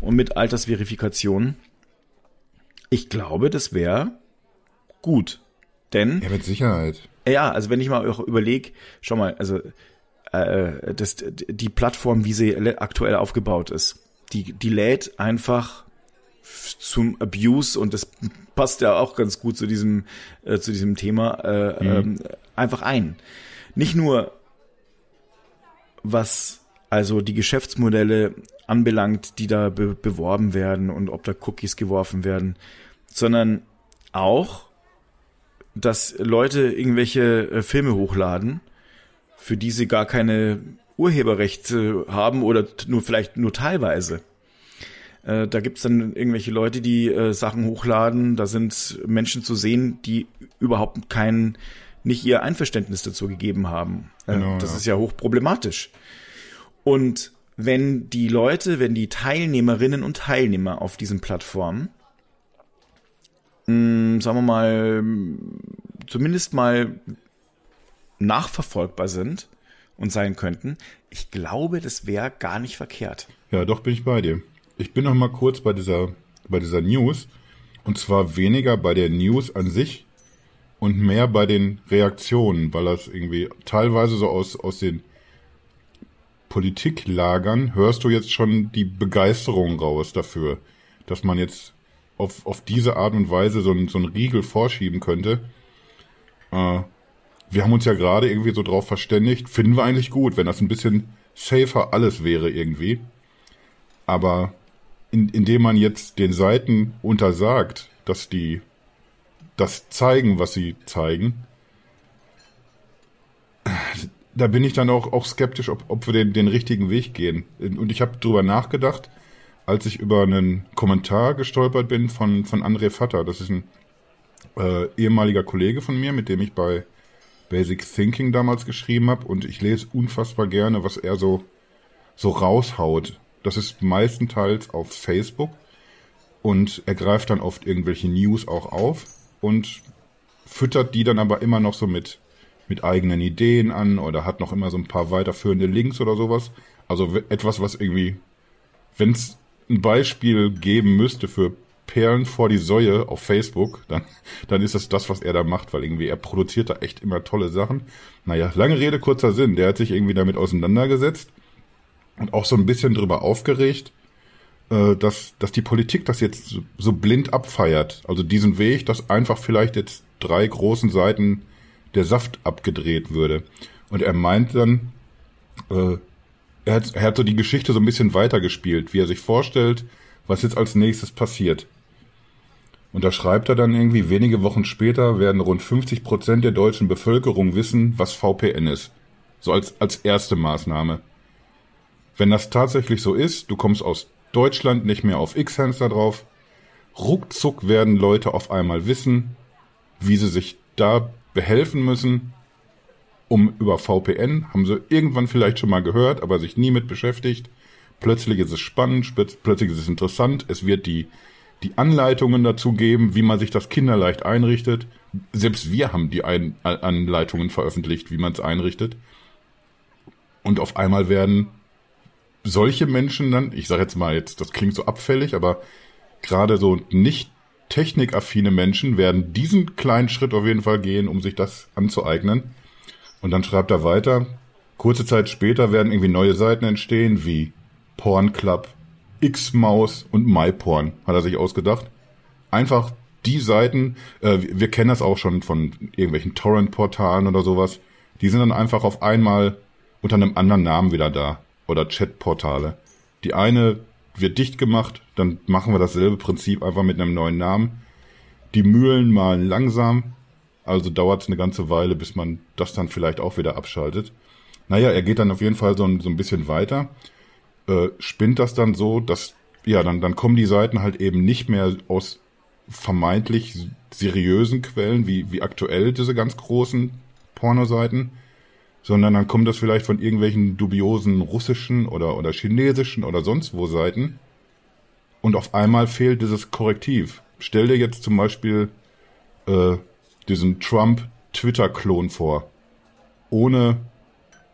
und mit Altersverifikation. Ich glaube, das wäre gut, denn Ja, mit Sicherheit. ja, also wenn ich mal auch überlege, schau mal, also äh, das, die Plattform, wie sie aktuell aufgebaut ist, die, die lädt einfach zum Abuse und das passt ja auch ganz gut zu diesem äh, zu diesem Thema äh, ähm, einfach ein. Nicht nur was also die Geschäftsmodelle anbelangt, die da be beworben werden und ob da Cookies geworfen werden, sondern auch dass Leute irgendwelche äh, Filme hochladen, für die sie gar keine Urheberrechte haben oder nur vielleicht nur teilweise. Äh, da gibt's dann irgendwelche Leute, die äh, Sachen hochladen, da sind Menschen zu sehen, die überhaupt kein, nicht ihr Einverständnis dazu gegeben haben. Äh, Genau, das ja. ist ja hochproblematisch. Und wenn die Leute, wenn die Teilnehmerinnen und Teilnehmer auf diesen Plattformen, mh, hm, sagen wir mal, zumindest mal nachverfolgbar sind und sein könnten, ich glaube, das wäre gar nicht verkehrt. Ja, doch bin ich bei dir. Ich bin noch mal kurz bei dieser, bei dieser News. Und zwar weniger bei der News an sich und mehr bei den Reaktionen, weil das irgendwie teilweise so aus, aus den Politiklagern hörst du jetzt schon die Begeisterung raus dafür, dass man jetzt auf, auf diese Art und Weise so, so einen Riegel vorschieben könnte. Äh, wir haben uns ja gerade irgendwie so drauf verständigt, finden wir eigentlich gut, wenn das ein bisschen safer alles wäre irgendwie. Aber in, indem man jetzt den Seiten untersagt, dass die das zeigen, was sie zeigen, da bin ich dann auch, auch skeptisch, ob, ob wir den, den richtigen Weg gehen. Und ich habe drüber nachgedacht, als ich über einen Kommentar gestolpert bin von, von André Vatter. Das ist ein äh, ehemaliger Kollege von mir, mit dem ich bei Basic Thinking damals geschrieben habe. Und ich lese unfassbar gerne, was er so, so raushaut. Das ist meistenteils auf Facebook. Und er greift dann oft irgendwelche News auch auf und füttert die dann aber immer noch so mit mit eigenen Ideen an oder hat noch immer so ein paar weiterführende Links oder sowas. Also etwas, was irgendwie, wenn es ein Beispiel geben müsste für Perlen vor die Säue auf Facebook, dann, dann ist es das, was er da macht, weil irgendwie er produziert da echt immer tolle Sachen. Naja, lange Rede, kurzer Sinn. Der hat sich irgendwie damit auseinandergesetzt und auch so ein bisschen drüber aufgeregt, äh, dass, dass die Politik das jetzt so blind abfeiert. Also diesen Weg, dass einfach vielleicht jetzt drei großen Seiten der Saft abgedreht würde. Und er meint dann, äh, er, hat, er hat so die Geschichte so ein bisschen weitergespielt, wie er sich vorstellt, was jetzt als nächstes passiert. Und da schreibt er dann irgendwie, wenige Wochen später werden rund 50 Prozent der deutschen Bevölkerung wissen, was VPN ist. So als, als erste Maßnahme. Wenn das tatsächlich so ist, du kommst aus Deutschland nicht mehr auf X-Hamster drauf, ruckzuck werden Leute auf einmal wissen, wie sie sich da behelfen müssen, um über VPN, haben sie irgendwann vielleicht schon mal gehört, aber sich nie mit beschäftigt. Plötzlich ist es spannend, plötzlich ist es interessant, es wird die, die Anleitungen dazu geben, wie man sich das kinderleicht einrichtet. Selbst wir haben die Ein Anleitungen veröffentlicht, wie man es einrichtet. Und auf einmal werden solche Menschen dann, ich sage jetzt mal jetzt, das klingt so abfällig, aber gerade so nicht technikaffine Menschen werden diesen kleinen Schritt auf jeden Fall gehen, um sich das anzueignen. Und dann schreibt er weiter, kurze Zeit später werden irgendwie neue Seiten entstehen, wie Porn Club, X-Maus und MyPorn, hat er sich ausgedacht. Einfach die Seiten, äh, wir kennen das auch schon von irgendwelchen Torrent-Portalen oder sowas, die sind dann einfach auf einmal unter einem anderen Namen wieder da. Oder Chat-Portale. Die eine wird dicht gemacht, dann machen wir dasselbe Prinzip einfach mit einem neuen Namen. Die Mühlen malen langsam, also dauert es eine ganze Weile, bis man das dann vielleicht auch wieder abschaltet. Naja, er geht dann auf jeden Fall so ein, so ein bisschen weiter, äh, spinnt das dann so, dass, ja, dann, dann kommen die Seiten halt eben nicht mehr aus vermeintlich seriösen Quellen, wie, wie aktuell diese ganz großen Pornoseiten, sondern dann kommt das vielleicht von irgendwelchen dubiosen russischen oder, oder chinesischen oder sonst wo Seiten. Und auf einmal fehlt dieses Korrektiv. Stell dir jetzt zum Beispiel äh, diesen Trump-Twitter-Klon vor. Ohne,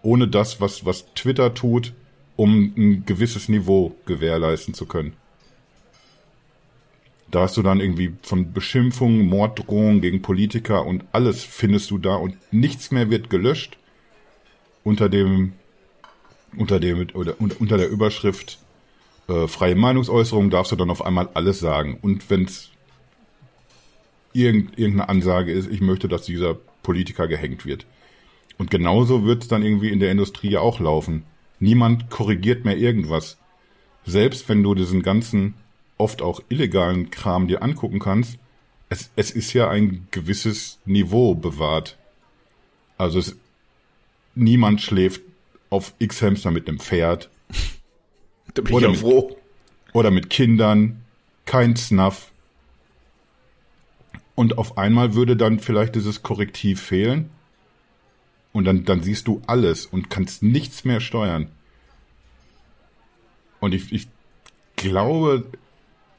ohne das, was, was Twitter tut, um ein gewisses Niveau gewährleisten zu können. Da hast du dann irgendwie von Beschimpfungen, Morddrohungen gegen Politiker und alles findest du da und nichts mehr wird gelöscht unter dem unter dem oder unter der Überschrift äh, freie Meinungsäußerung darfst du dann auf einmal alles sagen. Und wenn es irgend, irgendeine Ansage ist, ich möchte, dass dieser Politiker gehängt wird. Und genauso wird es dann irgendwie in der Industrie ja auch laufen. Niemand korrigiert mehr irgendwas. Selbst wenn du diesen ganzen, oft auch illegalen Kram dir angucken kannst, es, es ist ja ein gewisses Niveau bewahrt. Also es, niemand schläft auf X-Hamster mit einem Pferd. Da bin oder ich ja mit, froh. Oder mit Kindern. Kein Snuff. Und auf einmal würde dann vielleicht dieses Korrektiv fehlen. Und dann, dann siehst du alles und kannst nichts mehr steuern. Und ich, ich glaube,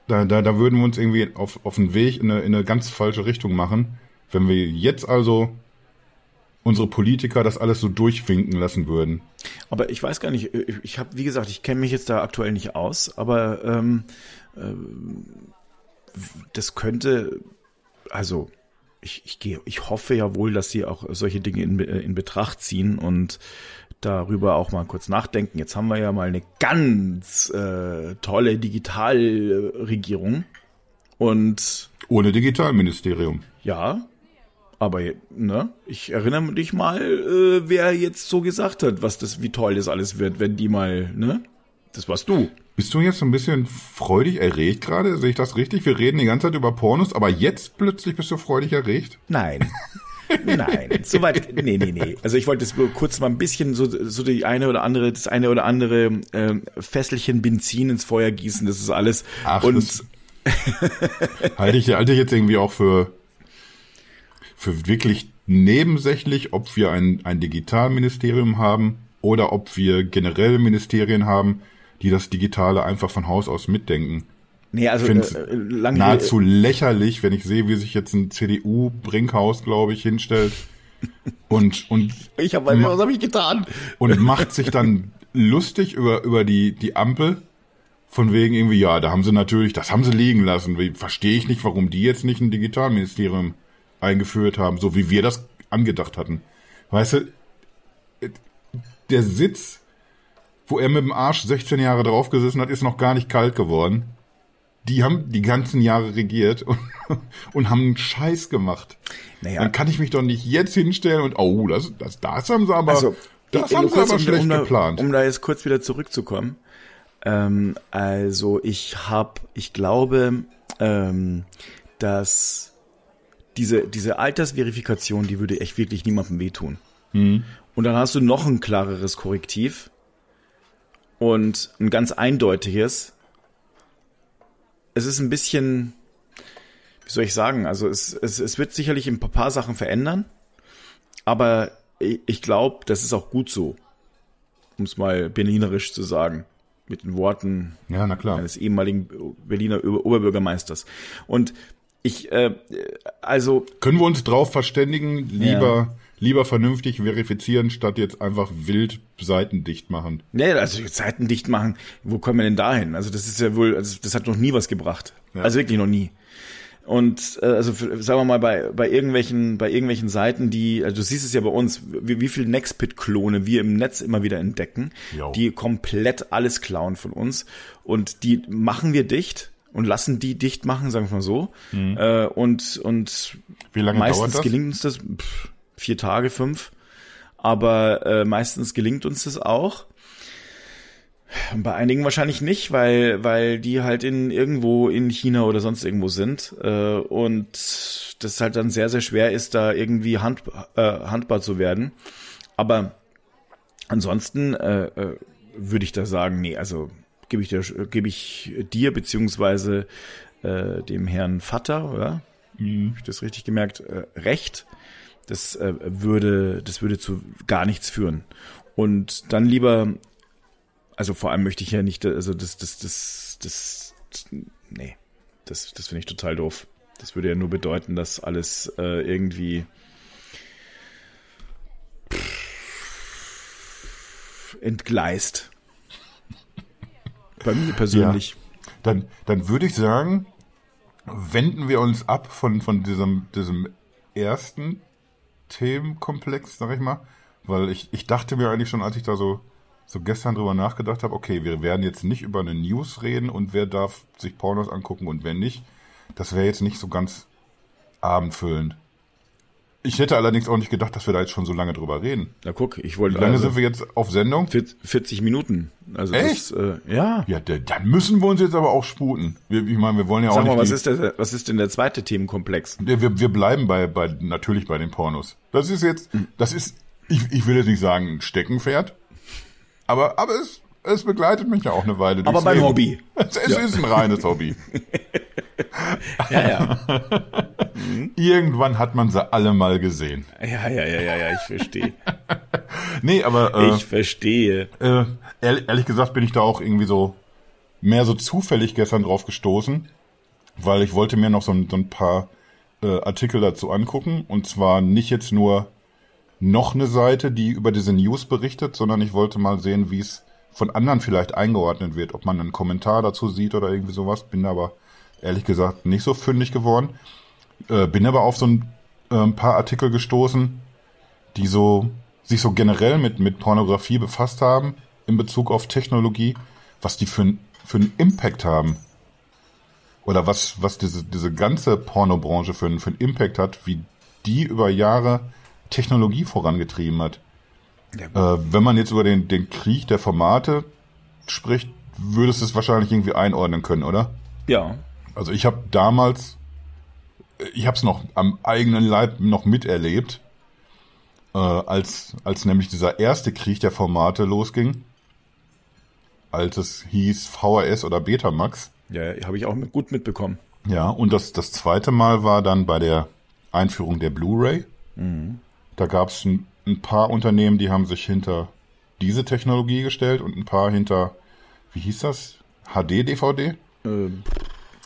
da, da, da würden wir uns irgendwie auf, auf den Weg in eine, in eine ganz falsche Richtung machen, wenn wir jetzt also unsere Politiker das alles so durchwinken lassen würden. Aber ich weiß gar nicht, ich habe, wie gesagt, ich kenne mich jetzt da aktuell nicht aus, aber ähm, ähm, das könnte, also ich, ich, gehe, ich hoffe ja wohl, dass sie auch solche Dinge in, in Betracht ziehen und darüber auch mal kurz nachdenken. Jetzt haben wir ja mal eine ganz äh, tolle Digitalregierung und ohne Digitalministerium. Ja, aber ne, ich erinnere dich mal, äh, wer jetzt so gesagt hat, was das, wie toll das alles wird, wenn die mal, ne? Das warst du. Bist du jetzt so ein bisschen freudig erregt gerade? Sehe ich das richtig? Wir reden die ganze Zeit über Pornos, aber jetzt plötzlich bist du freudig erregt? Nein. Nein, soweit, nee, nee, nee. Also ich wollte jetzt kurz mal ein bisschen so, so die eine oder andere, das eine oder andere äh, Fesselchen Benzin ins Feuer gießen, das ist alles. Ach, und halte ich, halte ich jetzt irgendwie auch für, für wirklich nebensächlich, ob wir ein, ein Digitalministerium haben oder ob wir generell Ministerien haben, die das Digitale einfach von Haus aus mitdenken. Nee, also ich äh, nahezu lächerlich, wenn ich sehe, wie sich jetzt ein CDU-Brinkhaus, glaube ich, hinstellt und und ich habe was habe ich getan und macht sich dann lustig über über die die Ampel von wegen irgendwie ja, da haben sie natürlich, das haben sie liegen lassen. Verstehe ich nicht, warum die jetzt nicht ein Digitalministerium eingeführt haben, so wie wir das angedacht hatten. Weißt du, der Sitz wo er mit dem Arsch 16 Jahre draufgesessen hat, ist noch gar nicht kalt geworden. Die haben die ganzen Jahre regiert und, und haben einen Scheiß gemacht. Naja. Dann kann ich mich doch nicht jetzt hinstellen und, oh, das, das, das haben sie aber, also, das haben sie aber um, schlecht um geplant. um da jetzt kurz wieder zurückzukommen. Ähm, also ich habe, ich glaube, ähm, dass diese, diese Altersverifikation, die würde echt wirklich niemandem wehtun. Mhm. Und dann hast du noch ein klareres Korrektiv und ein ganz eindeutiges. Es ist ein bisschen, wie soll ich sagen, also es, es, es wird sicherlich ein paar Sachen verändern, aber ich, glaube, das ist auch gut so, um es mal berlinerisch zu sagen mit den Worten ja, na klar. eines ehemaligen Berliner Oberbürgermeisters. Und ich, äh, also. Können wir uns drauf verständigen, lieber ja lieber vernünftig verifizieren, statt jetzt einfach wild Seiten dicht machen. Ja, also Seiten dicht machen, wo kommen wir denn dahin? Also das ist ja wohl, also das hat noch nie was gebracht. Ja. Also wirklich noch nie. Und äh, also sagen wir mal bei bei irgendwelchen bei irgendwelchen Seiten, die also du siehst es ja bei uns, wie, wie viel Nextpit-Klone wir im Netz immer wieder entdecken, jo. die komplett alles klauen von uns und die machen wir dicht und lassen die dicht machen, sagen wir mal so. Mhm. Äh, und und wie lange meistens dauert das? gelingt uns das. Pff, vier Tage, fünf. Aber äh, meistens gelingt uns das auch. Bei einigen wahrscheinlich nicht, weil, weil die halt in irgendwo in China oder sonst irgendwo sind. Äh, und das halt dann sehr, sehr schwer ist, da irgendwie hand, äh, handbar zu werden. Aber ansonsten äh, äh, würde ich da sagen, nee, also gebe ich dir, gebe ich dir beziehungsweise äh, dem Herrn Vater, oder? Mhm. Habe ich das richtig gemerkt? Äh, recht das äh, würde, das würde zu gar nichts führen. Und dann lieber, also vor allem möchte ich ja nicht, also das, das, das, das, nee, das, das finde ich total doof. Das würde ja nur bedeuten, dass alles äh, irgendwie entgleist. Bei mir persönlich. Ja. Dann, dann würde ich sagen, wenden wir uns ab von, von diesem, diesem ersten Themenkomplex, sag ich mal. Weil ich, ich dachte mir eigentlich schon, als ich da so, so gestern drüber nachgedacht habe, okay, wir werden jetzt nicht über eine News reden und wer darf sich Pornos angucken und wer nicht. Das wäre jetzt nicht so ganz abendfüllend. Ich hätte allerdings auch nicht gedacht, dass wir da jetzt schon so lange drüber reden. Na guck, ich wollte. Wie lange also sind wir jetzt auf Sendung? 40 Minuten. Also Echt? Das, äh, ja. Ja, dann müssen wir uns jetzt aber auch sputen. Wir, ich meine, wir wollen ja Sag auch mal, nicht. was ist, der, was ist denn der zweite Themenkomplex? Wir, wir, wir bleiben bei, bei, natürlich bei den Pornos. Das ist jetzt, das ist, ich, ich will jetzt nicht sagen ein Steckenpferd, aber, aber es, es begleitet mich ja auch eine Weile. Aber mein Leben. Hobby. Es, es ja. ist ein reines Hobby. ja, ja. Irgendwann hat man sie alle mal gesehen. Ja, ja, ja, ja, ja, ich verstehe. nee, aber. Äh, ich verstehe. Äh, ehrlich, ehrlich gesagt bin ich da auch irgendwie so mehr so zufällig gestern drauf gestoßen, weil ich wollte mir noch so ein, so ein paar äh, Artikel dazu angucken. Und zwar nicht jetzt nur noch eine Seite, die über diese News berichtet, sondern ich wollte mal sehen, wie es von anderen vielleicht eingeordnet wird, ob man einen Kommentar dazu sieht oder irgendwie sowas. Bin aber ehrlich gesagt nicht so fündig geworden. Äh, bin aber auf so ein äh, paar Artikel gestoßen, die so sich so generell mit mit Pornografie befasst haben in Bezug auf Technologie, was die für, für einen Impact haben oder was, was diese, diese ganze Pornobranche für, für einen Impact hat, wie die über Jahre Technologie vorangetrieben hat. Ja, äh, wenn man jetzt über den, den Krieg der Formate spricht, würdest du es wahrscheinlich irgendwie einordnen können, oder? Ja. Also ich habe damals, ich habe es noch am eigenen Leib noch miterlebt, äh, als, als nämlich dieser erste Krieg der Formate losging, als es hieß VHS oder Betamax. Ja, habe ich auch mit, gut mitbekommen. Ja, und das, das zweite Mal war dann bei der Einführung der Blu-ray. Mhm. Da gab es ein, ein, paar Unternehmen, die haben sich hinter diese Technologie gestellt und ein paar hinter, wie hieß das? HD-DVD? Ähm,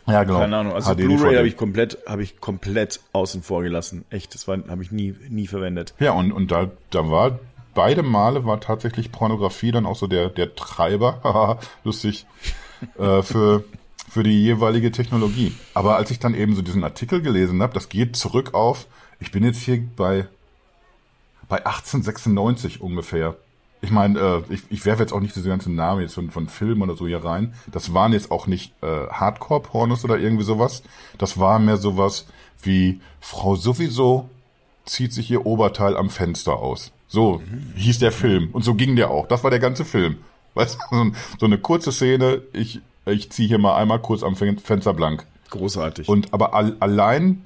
ja, genau. Keine Ahnung. Also Blu-ray habe ich komplett, habe ich komplett außen vor gelassen. Echt, das habe ich nie, nie verwendet. Ja, und, und da, da war beide Male war tatsächlich Pornografie dann auch so der, der Treiber, lustig, äh, für, für die jeweilige Technologie. Aber als ich dann eben so diesen Artikel gelesen habe, das geht zurück auf, ich bin jetzt hier bei, bei 1896 ungefähr. Ich meine, äh, ich, ich werfe jetzt auch nicht diese ganzen Namen jetzt von, von Filmen oder so hier rein. Das waren jetzt auch nicht äh, Hardcore-Pornos oder irgendwie sowas. Das war mehr sowas wie Frau sowieso zieht sich ihr Oberteil am Fenster aus. So hieß der Film. Und so ging der auch. Das war der ganze Film. Weißt du, so eine kurze Szene, ich ich ziehe hier mal einmal kurz am Fenster blank. Großartig. Und aber all, allein,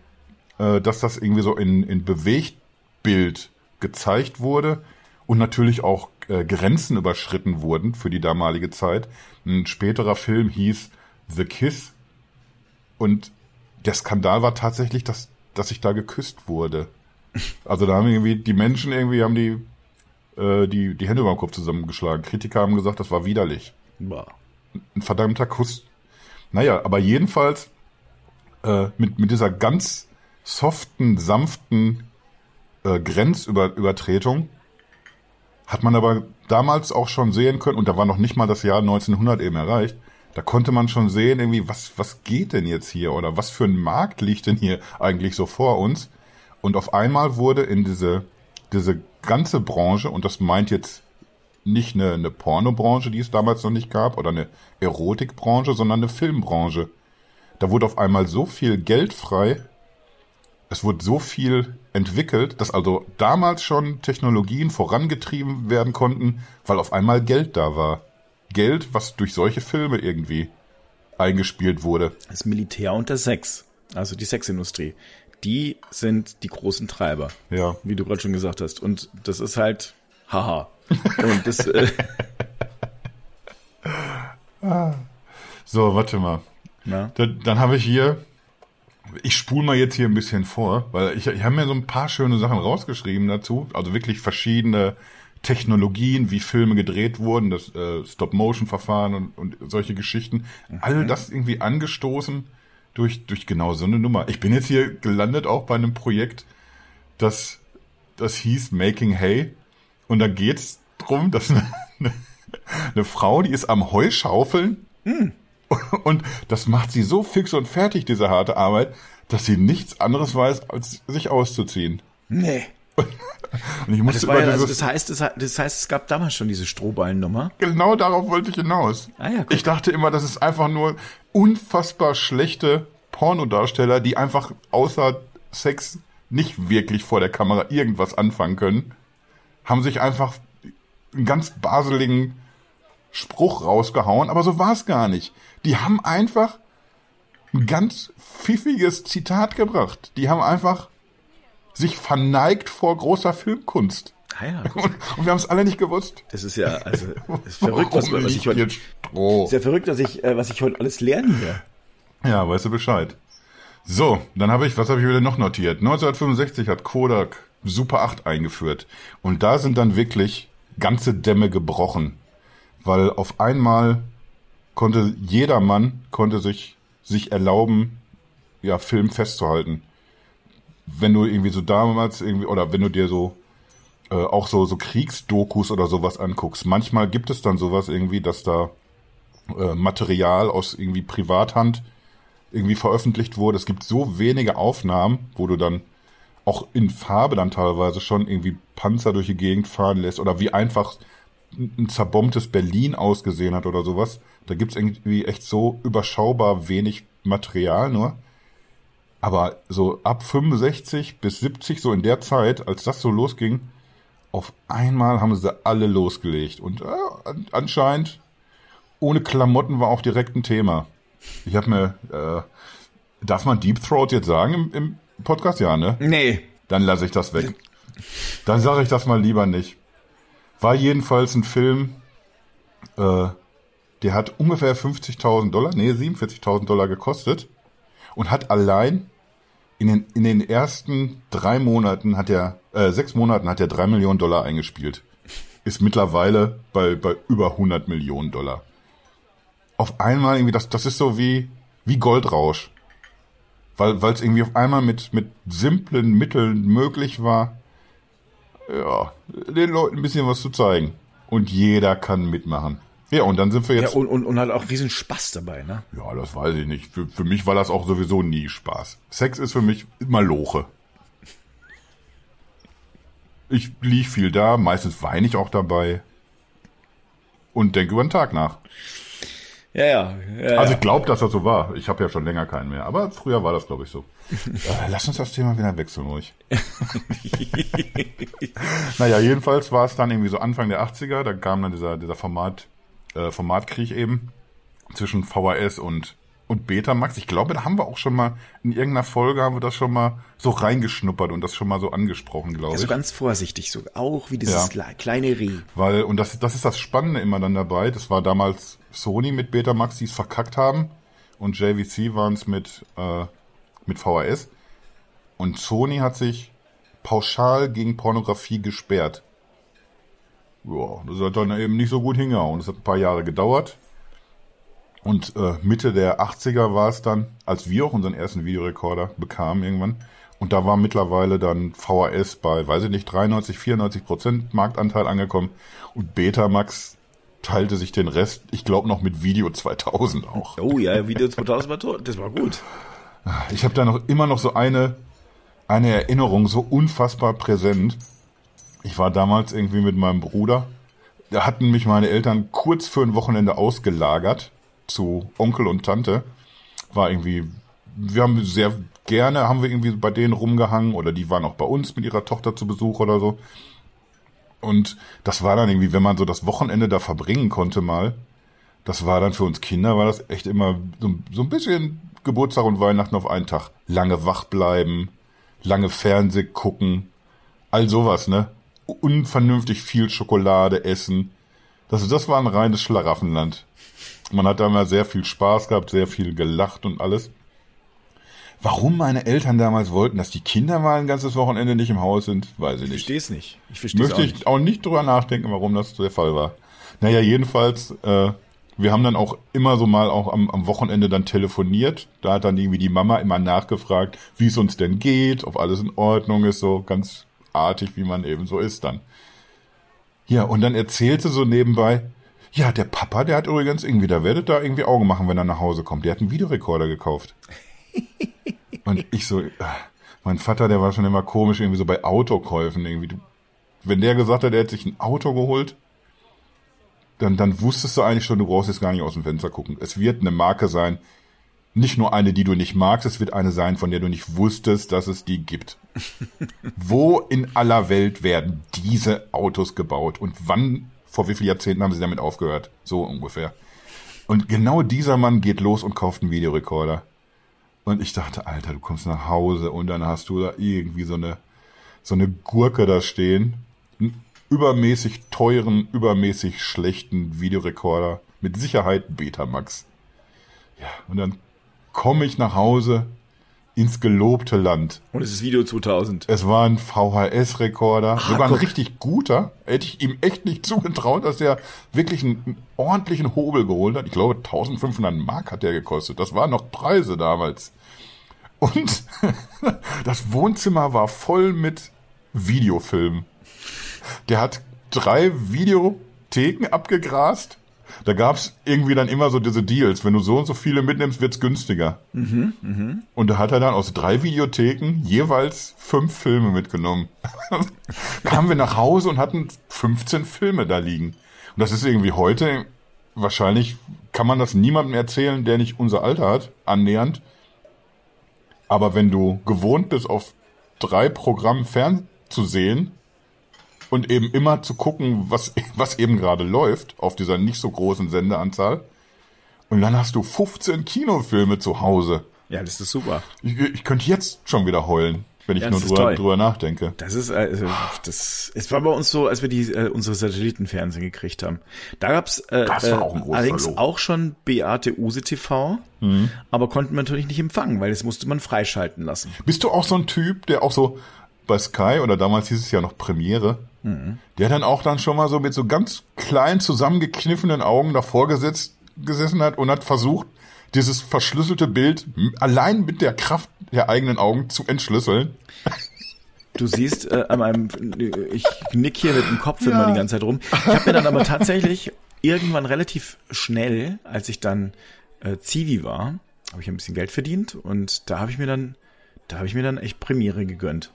äh, dass das irgendwie so in, in Bewegtbild gezeigt wurde und natürlich auch äh, Grenzen überschritten wurden für die damalige Zeit. Ein späterer Film hieß The Kiss und der Skandal war tatsächlich, dass, dass ich da geküsst wurde. Also da haben irgendwie die Menschen irgendwie haben die äh, die die Hände über den Kopf zusammengeschlagen. Kritiker haben gesagt, das war widerlich. Boah ein verdammter Kuss. Naja, aber jedenfalls äh, mit, mit dieser ganz soften, sanften äh, Grenzübertretung hat man aber damals auch schon sehen können, und da war noch nicht mal das Jahr 1900 eben erreicht, da konnte man schon sehen, irgendwie, was, was geht denn jetzt hier oder was für ein Markt liegt denn hier eigentlich so vor uns? Und auf einmal wurde in diese, diese ganze Branche, und das meint jetzt nicht eine, eine Pornobranche, die es damals noch nicht gab, oder eine Erotikbranche, sondern eine Filmbranche. Da wurde auf einmal so viel Geld frei, es wurde so viel entwickelt, dass also damals schon Technologien vorangetrieben werden konnten, weil auf einmal Geld da war. Geld, was durch solche Filme irgendwie eingespielt wurde. Das Militär und der Sex, also die Sexindustrie, die sind die großen Treiber. Ja. Wie du gerade schon gesagt hast. Und das ist halt, haha, und das. Äh so, warte mal. Na? Dann, dann habe ich hier. Ich spule mal jetzt hier ein bisschen vor, weil ich, ich habe mir so ein paar schöne Sachen rausgeschrieben dazu. Also wirklich verschiedene Technologien, wie Filme gedreht wurden, das äh, Stop-Motion-Verfahren und, und solche Geschichten. Mhm. All das irgendwie angestoßen durch, durch genau so eine Nummer. Ich bin jetzt hier gelandet auch bei einem Projekt, das, das hieß Making Hay. Und da geht's drum, dass eine, eine Frau, die ist am Heuschaufeln hm. und das macht sie so fix und fertig, diese harte Arbeit, dass sie nichts anderes weiß, als sich auszuziehen. Nee. Und ich musste das, ja, also das, heißt, das, das, heißt, es gab damals schon diese Strohballennummer. Genau darauf wollte ich hinaus. Ah, ja, ich dachte immer, das ist einfach nur unfassbar schlechte Pornodarsteller, die einfach außer Sex nicht wirklich vor der Kamera irgendwas anfangen können, haben sich einfach einen ganz baseligen Spruch rausgehauen, aber so war es gar nicht. Die haben einfach ein ganz pfiffiges Zitat gebracht. Die haben einfach sich verneigt vor großer Filmkunst. Ah ja, und, und, wir haben es alle nicht gewusst. Das ist ja, also, ist verrückt, was, was ich heute, Stroh? ist ja verrückt, dass ich, äh, was ich heute alles lerne hier. Ja, weißt du Bescheid. So, dann habe ich, was habe ich wieder noch notiert? 1965 hat Kodak Super 8 eingeführt. Und da sind dann wirklich ganze Dämme gebrochen, weil auf einmal konnte jeder Mann konnte sich sich erlauben, ja, Film festzuhalten. Wenn du irgendwie so damals irgendwie oder wenn du dir so äh, auch so so Kriegsdokus oder sowas anguckst, manchmal gibt es dann sowas irgendwie, dass da äh, Material aus irgendwie Privathand irgendwie veröffentlicht wurde. Es gibt so wenige Aufnahmen, wo du dann auch in Farbe dann teilweise schon irgendwie Panzer durch die Gegend fahren lässt oder wie einfach ein zerbombtes Berlin ausgesehen hat oder sowas. Da gibt's irgendwie echt so überschaubar wenig Material nur. Aber so ab 65 bis 70, so in der Zeit, als das so losging, auf einmal haben sie alle losgelegt. Und äh, anscheinend ohne Klamotten war auch direkt ein Thema. Ich habe mir, äh, darf man Deep Throat jetzt sagen im, im Podcast? Ja, ne? Nee. Dann lasse ich das weg. Dann sage ich das mal lieber nicht. War jedenfalls ein Film, äh, der hat ungefähr 50.000 Dollar, nee, 47.000 Dollar gekostet und hat allein in den, in den ersten drei Monaten hat er, äh, sechs Monaten hat er drei Millionen Dollar eingespielt. Ist mittlerweile bei, bei über 100 Millionen Dollar. Auf einmal irgendwie, das, das ist so wie, wie Goldrausch weil es irgendwie auf einmal mit mit simplen Mitteln möglich war, ja, den Leuten ein bisschen was zu zeigen und jeder kann mitmachen. Ja, und dann sind wir jetzt. Ja, und, und, und halt auch riesen Spaß dabei, ne? Ja, das weiß ich nicht. Für, für mich war das auch sowieso nie Spaß. Sex ist für mich immer Loche. Ich lieg viel da, meistens weine ich auch dabei und denke über den Tag nach. Ja, ja. ja also ich glaube, dass das so war. Ich habe ja schon länger keinen mehr. Aber früher war das, glaube ich, so. äh, lass uns das Thema wieder wechseln, ruhig. naja, jedenfalls war es dann irgendwie so Anfang der 80er. Da kam dann dieser, dieser Format, äh, Formatkrieg eben zwischen VHS und und Betamax. Ich glaube, da haben wir auch schon mal in irgendeiner Folge haben wir das schon mal so reingeschnuppert und das schon mal so angesprochen, glaube also ich. Also ganz vorsichtig, so auch wie dieses ja. kleine Reh. Weil und das das ist das Spannende immer dann dabei. Das war damals Sony mit Betamax, die es verkackt haben und JVC waren es mit äh, mit VHS. Und Sony hat sich pauschal gegen Pornografie gesperrt. Ja, das hat dann eben nicht so gut hingehauen. Das hat ein paar Jahre gedauert. Und äh, Mitte der 80er war es dann, als wir auch unseren ersten Videorekorder bekamen irgendwann. Und da war mittlerweile dann VHS bei, weiß ich nicht, 93, 94 Prozent Marktanteil angekommen. Und Betamax teilte sich den Rest, ich glaube noch mit Video 2000 auch. Oh ja, Video 2000 war toll, das war gut. Ich habe da noch immer noch so eine, eine Erinnerung, so unfassbar präsent. Ich war damals irgendwie mit meinem Bruder. Da hatten mich meine Eltern kurz für ein Wochenende ausgelagert zu Onkel und Tante. War irgendwie, wir haben sehr gerne, haben wir irgendwie bei denen rumgehangen oder die waren auch bei uns mit ihrer Tochter zu Besuch oder so. Und das war dann irgendwie, wenn man so das Wochenende da verbringen konnte mal, das war dann für uns Kinder, war das echt immer so, so ein bisschen Geburtstag und Weihnachten auf einen Tag. Lange wach bleiben, lange Fernseh gucken, all sowas, ne? Unvernünftig viel Schokolade essen. Das, das war ein reines Schlaraffenland. Man hat da immer sehr viel Spaß gehabt, sehr viel gelacht und alles. Warum meine Eltern damals wollten, dass die Kinder mal ein ganzes Wochenende nicht im Haus sind, weiß ich nicht. Ich verstehe es nicht. Ich verstehe Möchte auch ich auch nicht drüber nachdenken, warum das der Fall war. Naja, jedenfalls, äh, wir haben dann auch immer so mal auch am, am Wochenende dann telefoniert. Da hat dann irgendwie die Mama immer nachgefragt, wie es uns denn geht, ob alles in Ordnung ist, so ganz artig, wie man eben so ist dann. Ja, und dann erzählte so nebenbei, ja, der Papa, der hat übrigens irgendwie, da werdet da irgendwie Augen machen, wenn er nach Hause kommt. Der hat einen Videorekorder gekauft. Und ich so, äh, mein Vater, der war schon immer komisch, irgendwie so bei Autokäufen irgendwie. Wenn der gesagt hat, er hat sich ein Auto geholt, dann, dann wusstest du eigentlich schon, du brauchst jetzt gar nicht aus dem Fenster gucken. Es wird eine Marke sein, nicht nur eine, die du nicht magst, es wird eine sein, von der du nicht wusstest, dass es die gibt. Wo in aller Welt werden diese Autos gebaut und wann vor wie vielen Jahrzehnten haben sie damit aufgehört? So ungefähr. Und genau dieser Mann geht los und kauft einen Videorekorder. Und ich dachte, Alter, du kommst nach Hause und dann hast du da irgendwie so eine, so eine Gurke da stehen. Einen übermäßig teuren, übermäßig schlechten Videorekorder. Mit Sicherheit Betamax. Ja, und dann komme ich nach Hause, ins gelobte Land. Und es ist Video 2000. Es war ein VHS-Rekorder, sogar ein guck. richtig guter. Hätte ich ihm echt nicht zugetraut, dass er wirklich einen, einen ordentlichen Hobel geholt hat. Ich glaube, 1500 Mark hat der gekostet. Das waren noch Preise damals. Und das Wohnzimmer war voll mit Videofilmen. Der hat drei Videotheken abgegrast. Da gab's irgendwie dann immer so diese Deals. Wenn du so und so viele mitnimmst, wird's günstiger. Und da hat er dann aus drei Videotheken jeweils fünf Filme mitgenommen. Kamen wir nach Hause und hatten 15 Filme da liegen. Und das ist irgendwie heute, wahrscheinlich kann man das niemandem erzählen, der nicht unser Alter hat, annähernd. Aber wenn du gewohnt bist, auf drei Programmen fernzusehen und eben immer zu gucken, was, was eben gerade läuft auf dieser nicht so großen Sendeanzahl, und dann hast du 15 Kinofilme zu Hause. Ja, das ist super. Ich, ich könnte jetzt schon wieder heulen, wenn ich Ja, nur drüber, drüber nachdenke. Das ist, also, das, es war bei uns so, als wir die, äh, unsere Satellitenfernsehen gekriegt haben. Da gab's äh, äh, auch allerdings Lob. auch schon Beate Use TV, Mhm. aber konnten wir natürlich nicht empfangen, weil das musste man freischalten lassen. Bist du auch so ein Typ, der auch so bei Sky oder damals hieß es ja noch Premiere, Mhm. der dann auch dann schon mal so mit so ganz kleinen zusammengekniffenen Augen davor gesetzt, gesessen hat und hat versucht, dieses verschlüsselte Bild allein mit der Kraft der eigenen Augen zu entschlüsseln. Du siehst äh, an meinem, ich nick hier mit dem Kopf immer Ja. die ganze Zeit rum. Ich habe mir dann aber tatsächlich irgendwann relativ schnell, als ich dann äh, Zivi war, habe ich ein bisschen Geld verdient und da habe ich mir dann, da habe ich mir dann echt Premiere gegönnt.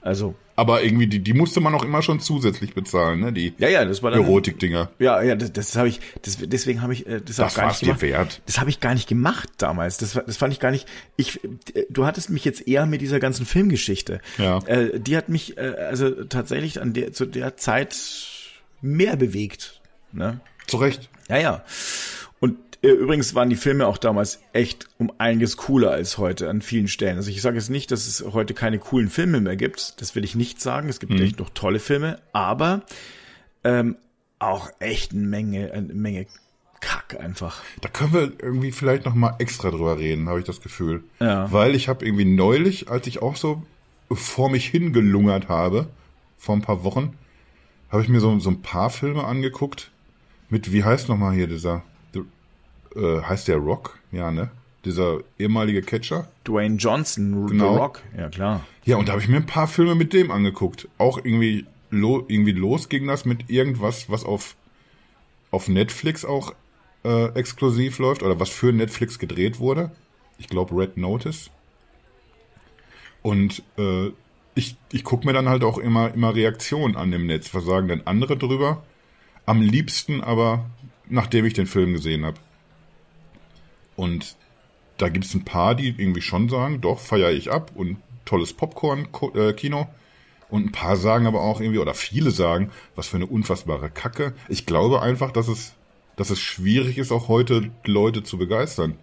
Also, Aber irgendwie, die, die musste man auch immer schon zusätzlich bezahlen, ne? Die ja, ja, das war dann. Erotikdinger. Ja, ja, das, das habe ich, das, deswegen habe ich äh, das, Das auch gar nicht gemacht. wert. Das habe ich gar nicht gemacht damals. Das, das fand ich gar nicht. Ich, äh, du hattest mich jetzt eher mit dieser ganzen Filmgeschichte. Ja. Äh, die hat mich äh, also tatsächlich an der zu der Zeit mehr bewegt. Ne? Zu Recht. Ja, ja. Und äh, übrigens waren die Filme auch damals echt um einiges cooler als heute an vielen Stellen. Also ich sage jetzt nicht, dass es heute keine coolen Filme mehr gibt. Das will ich nicht sagen. Es gibt echt noch tolle Filme, aber ähm, auch echt eine Menge, eine Menge Kack einfach. Da können wir irgendwie vielleicht noch mal extra drüber reden, habe ich das Gefühl. Ja. Weil ich habe irgendwie neulich, als ich auch so vor mich hingelungert habe, vor ein paar Wochen, habe ich mir so, so ein paar Filme angeguckt. Mit, wie heißt noch mal hier dieser, äh, heißt der Rock? Ja, ne? Dieser ehemalige Catcher. Dwayne Johnson, Genau. The Rock, ja klar. Ja, und da habe ich mir ein paar Filme mit dem angeguckt. Auch irgendwie, lo, irgendwie los ging das mit irgendwas, was auf, auf Netflix auch äh, exklusiv läuft oder was für Netflix gedreht wurde. Ich glaube Red Notice. Und äh, ich, ich gucke mir dann halt auch immer, immer Reaktionen an dem Netz. Was sagen denn andere drüber? Am liebsten aber, nachdem ich den Film gesehen habe. Und da gibt es ein paar, die irgendwie schon sagen, doch, feiere ich ab und tolles Popcorn-Kino. Und ein paar sagen aber auch irgendwie, oder viele sagen, was für eine unfassbare Kacke. Ich glaube einfach, dass es, dass es schwierig ist, auch heute Leute zu begeistern.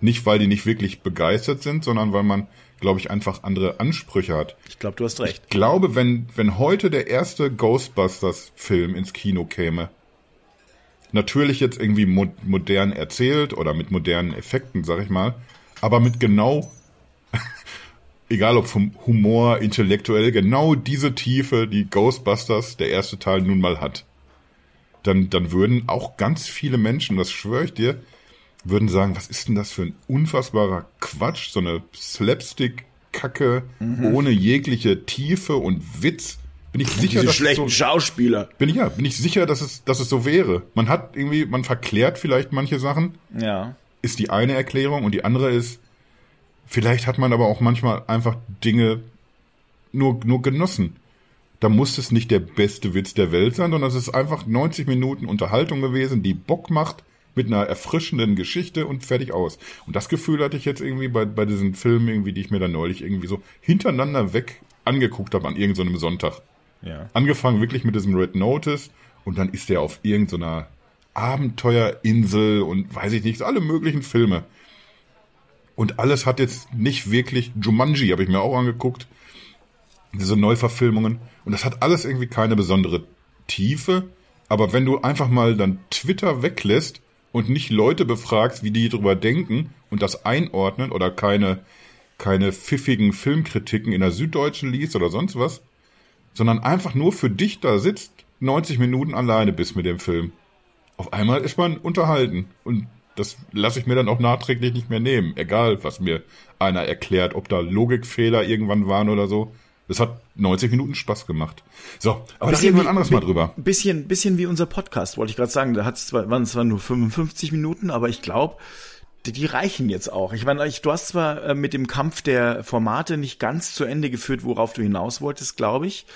Nicht, weil die nicht wirklich begeistert sind, sondern weil man, glaube ich, einfach andere Ansprüche hat. Ich glaube, du hast recht. Ich glaube, wenn, wenn heute der erste Ghostbusters-Film ins Kino käme, natürlich jetzt irgendwie mo modern erzählt oder mit modernen Effekten, sag ich mal, aber mit genau, egal ob vom Humor, intellektuell, genau diese Tiefe, die Ghostbusters, der erste Teil nun mal hat, dann, dann würden auch ganz viele Menschen, das schwöre ich dir, würden sagen, was ist denn das für ein unfassbarer Quatsch, so eine Slapstick-Kacke ohne jegliche Tiefe und Witz. Bin ich sicher, Diese dass schlechten so, Schauspieler. bin ich ja, bin ich sicher, dass es, dass es so wäre. Man hat irgendwie, man verklärt vielleicht manche Sachen, Ja. ist die eine Erklärung und die andere ist, vielleicht hat man aber auch manchmal einfach Dinge nur, nur genossen. Da muss es nicht der beste Witz der Welt sein, sondern es ist einfach 90 Minuten Unterhaltung gewesen, die Bock macht, mit einer erfrischenden Geschichte und fertig aus. Und das Gefühl hatte ich jetzt irgendwie bei, bei diesen Filmen irgendwie, die ich mir dann neulich irgendwie so hintereinander weg angeguckt habe an irgendeinem Sonntag. Ja. Angefangen wirklich mit diesem Red Notice und dann ist der auf irgendeiner Abenteuerinsel und weiß ich nicht, alle möglichen Filme. Und alles hat jetzt nicht wirklich, Jumanji habe ich mir auch angeguckt, diese Neuverfilmungen. Und das hat alles irgendwie keine besondere Tiefe. Aber wenn du einfach mal dann Twitter weglässt und nicht Leute befragst, wie die drüber denken und das einordnen oder keine, keine pfiffigen Filmkritiken in der Süddeutschen liest oder sonst was, sondern einfach nur für dich da sitzt, 90 Minuten alleine bist mit dem Film. Auf einmal ist man unterhalten und das lasse ich mir dann auch nachträglich nicht mehr nehmen, egal was mir einer erklärt, ob da Logikfehler irgendwann waren oder so. Das hat 90 Minuten Spaß gemacht. So, aber da reden wir ein anderes Mal drüber. Bisschen, bisschen wie unser Podcast, wollte ich gerade sagen. Da hat's zwar, waren es zwar nur 55 Minuten, aber ich glaube, die, die reichen jetzt auch. Ich meine, du hast zwar äh, mit dem Kampf der Formate nicht ganz zu Ende geführt, worauf du hinaus wolltest, glaube ich.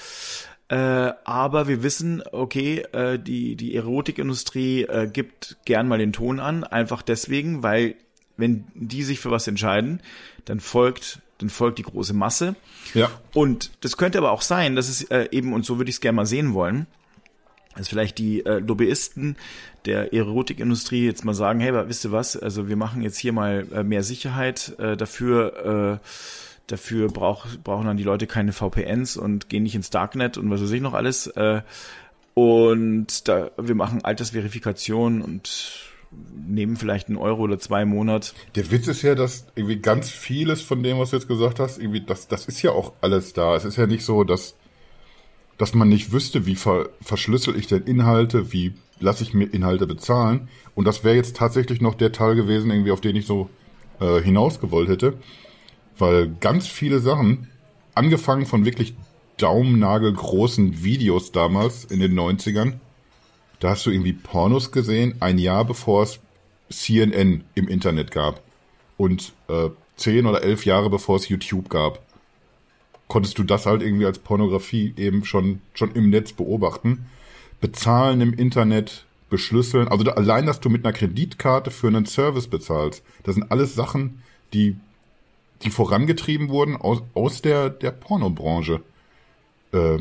Äh, aber wir wissen, okay, äh, die, die Erotikindustrie äh, gibt gern mal den Ton an, einfach deswegen, weil wenn die sich für was entscheiden, dann folgt dann folgt die große Masse. Ja. Und das könnte aber auch sein, dass es äh, eben, und so würde ich es gerne mal sehen wollen, dass vielleicht die äh, Lobbyisten der Erotikindustrie jetzt mal sagen, hey, wisst ihr was, also wir machen jetzt hier mal äh, mehr Sicherheit äh, dafür, äh, dafür brauch, brauchen dann die Leute keine VPNs und gehen nicht ins Darknet und was weiß ich noch alles. Äh, und da, wir machen Altersverifikation und nehmen vielleicht einen Euro oder zwei im Monat. Der Witz ist ja, dass irgendwie ganz vieles von dem, was du jetzt gesagt hast, irgendwie, das, das ist ja auch alles da. Es ist ja nicht so, dass, dass man nicht wüsste, wie ver, verschlüssel ich denn Inhalte, wie lasse ich mir Inhalte bezahlen. Und das wäre jetzt tatsächlich noch der Teil gewesen, irgendwie, auf den ich so äh, hinausgewollt hätte. Weil ganz viele Sachen, angefangen von wirklich daumennagelgroßen Videos damals in den 90ern, da hast du irgendwie Pornos gesehen, ein Jahr bevor es CNN im Internet gab. Und äh, zehn oder elf Jahre bevor es YouTube gab. Konntest du das halt irgendwie als Pornografie eben schon, schon im Netz beobachten. Bezahlen im Internet, beschlüsseln. Also da, allein, dass du mit einer Kreditkarte für einen Service bezahlst. Das sind alles Sachen, die, die vorangetrieben wurden aus, aus der, der Pornobranche. Äh,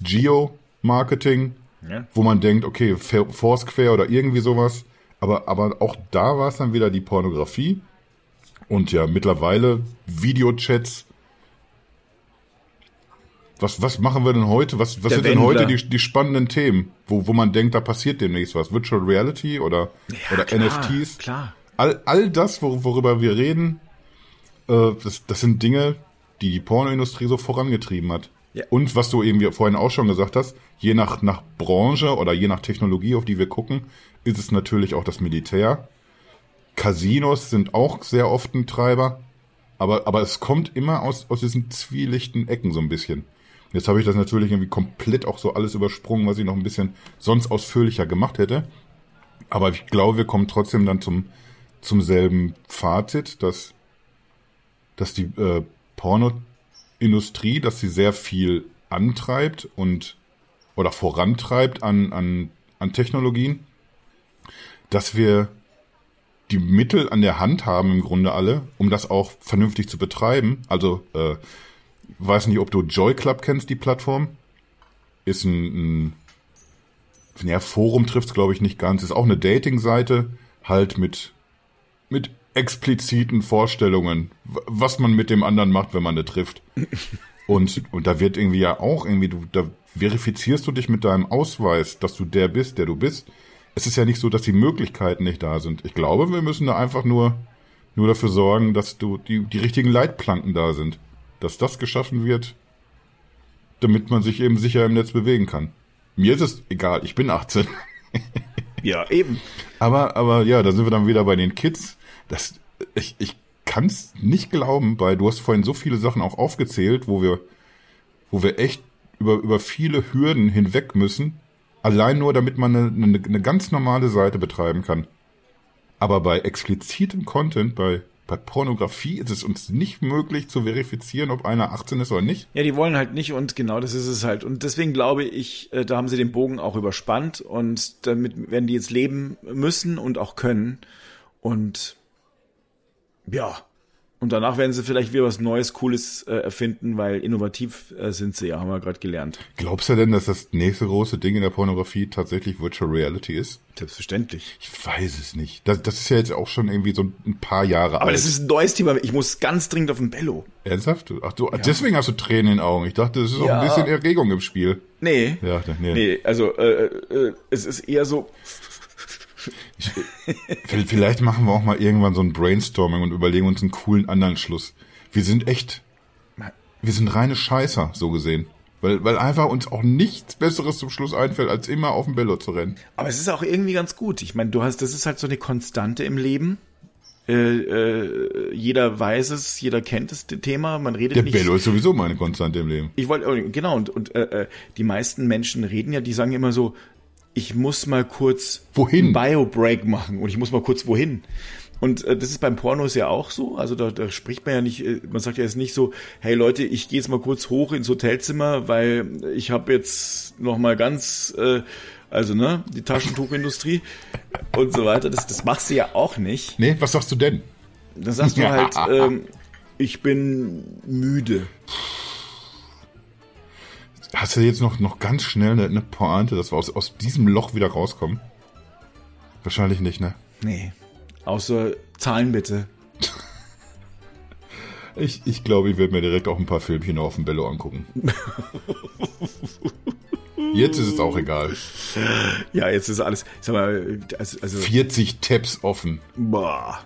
Geo-Marketing, ja. wo man denkt, okay, Foursquare oder irgendwie sowas. Aber, aber auch da war es dann wieder die Pornografie. Und ja, mittlerweile Videochats. Was, was machen wir denn heute? Was, was sind denn heute die, die spannenden Themen, wo, wo man denkt, da passiert demnächst was? Virtual Reality oder, ja, oder klar, NFTs? Klar. All, all das, worüber wir reden, äh, das, das sind Dinge, die die Pornoindustrie so vorangetrieben hat. Ja. Und was du eben vorhin auch schon gesagt hast, je nach, nach Branche oder je nach Technologie, auf die wir gucken, ist es natürlich auch das Militär. Casinos sind auch sehr oft ein Treiber. Aber, aber es kommt immer aus, aus diesen zwielichten Ecken so ein bisschen. Jetzt habe ich das natürlich irgendwie komplett auch so alles übersprungen, was ich noch ein bisschen sonst ausführlicher gemacht hätte. Aber ich glaube, wir kommen trotzdem dann zum, zum selben Fazit, dass, dass die äh, Porno Industrie, dass sie sehr viel antreibt und oder vorantreibt an, an, an Technologien, dass wir die Mittel an der Hand haben im Grunde alle, um das auch vernünftig zu betreiben. Also, äh, weiß nicht, ob du Joy Club kennst, die Plattform. Ist ein, ein ja, Forum trifft's glaube ich nicht ganz. Ist auch eine Dating-Seite, halt mit, mit expliziten Vorstellungen, was man mit dem anderen macht, wenn man eine trifft. Und, und da wird irgendwie ja auch irgendwie, du, da verifizierst du dich mit deinem Ausweis, dass du der bist, der du bist. Es ist ja nicht so, dass die Möglichkeiten nicht da sind. Ich glaube, wir müssen da einfach nur, nur dafür sorgen, dass du die, die richtigen Leitplanken da sind. Dass das geschaffen wird, damit man sich eben sicher im Netz bewegen kann. Mir ist es egal, ich bin 18. ja, eben. Aber, aber ja, da sind wir dann wieder bei den Kids das, ich, ich kann es nicht glauben, weil du hast vorhin so viele Sachen auch aufgezählt, wo wir, wo wir echt über, über viele Hürden hinweg müssen, allein nur damit man eine, eine, eine ganz normale Seite betreiben kann. Aber bei explizitem Content, bei, bei Pornografie ist es uns nicht möglich zu verifizieren, ob einer 18 ist oder nicht. Ja, die wollen halt nicht und genau das ist es halt. Und deswegen glaube ich, äh, da haben sie den Bogen auch überspannt und damit werden die jetzt leben müssen und auch können. Und ja. Und danach werden sie vielleicht wieder was Neues, Cooles äh, erfinden, weil innovativ äh, sind sie ja, haben wir gerade gelernt. Glaubst du denn, dass das nächste große Ding in der Pornografie tatsächlich Virtual Reality ist? Selbstverständlich. Ich weiß es nicht. Das, das ist ja jetzt auch schon irgendwie so ein paar Jahre alt. Aber das ist ein neues Thema. Ich muss ganz dringend auf den Bello. Ernsthaft? Ach du, ja. deswegen hast du Tränen in den Augen. Ich dachte, es ist ja. auch ein bisschen Erregung im Spiel. Nee. Ja, nee. Nee, also äh, äh, es ist eher so ich, vielleicht machen wir auch mal irgendwann so ein Brainstorming und überlegen uns einen coolen anderen Schluss. Wir sind echt, wir sind reine Scheißer, so gesehen. Weil, weil einfach uns auch nichts Besseres zum Schluss einfällt, als immer auf dem Bello zu rennen. Aber es ist auch irgendwie ganz gut. Ich meine, du hast, das ist halt so eine Konstante im Leben. Äh, äh, jeder weiß es, jeder kennt das Thema, man redet Der nicht. Bello ist sowieso meine Konstante im Leben. Ich wollte, oh, genau, und, und äh, äh, die meisten Menschen reden ja, die sagen immer so, ich muss mal kurz Wohin? Bio-Break machen und ich muss mal kurz wohin. Und äh, das ist beim Pornos ja auch so. Also da, da spricht man ja nicht, äh, man sagt ja jetzt nicht so, hey Leute, ich gehe jetzt mal kurz hoch ins Hotelzimmer, weil ich habe jetzt noch mal ganz, äh, also ne, die Taschentuchindustrie und so weiter. Das, das machst du ja auch nicht. Nee, was sagst du denn? Dann sagst du halt, ähm, ich bin müde. Hast du jetzt noch, noch ganz schnell eine, eine Pointe, dass wir aus, aus diesem Loch wieder rauskommen? Wahrscheinlich nicht, ne? Nee. Außer Zahlen bitte. Ich, ich glaube, ich werde mir direkt auch ein paar Filmchen auf dem Bello angucken. Jetzt ist es auch egal. Ja, jetzt ist alles. Sag mal, also, also 40 Tabs offen. boah.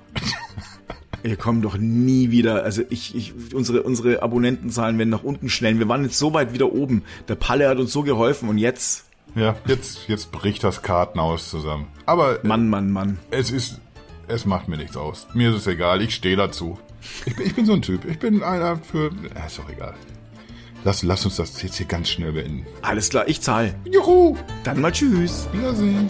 Wir kommen doch nie wieder. Also ich, ich, unsere, unsere Abonnentenzahlen werden nach unten schnellen. Wir waren jetzt so weit wieder oben. Der Palle hat uns so geholfen und jetzt, Ja, jetzt, jetzt bricht das Kartenhaus zusammen. Aber Mann, Mann, Mann. es ist, es macht mir nichts aus. Mir ist es egal, ich stehe dazu. Ich bin, ich bin so ein Typ. Ich bin einer für, äh, ist doch egal. Lass, lass uns das jetzt hier ganz schnell beenden. Alles klar, ich zahle. Juhu! Dann mal tschüss. Wiedersehen.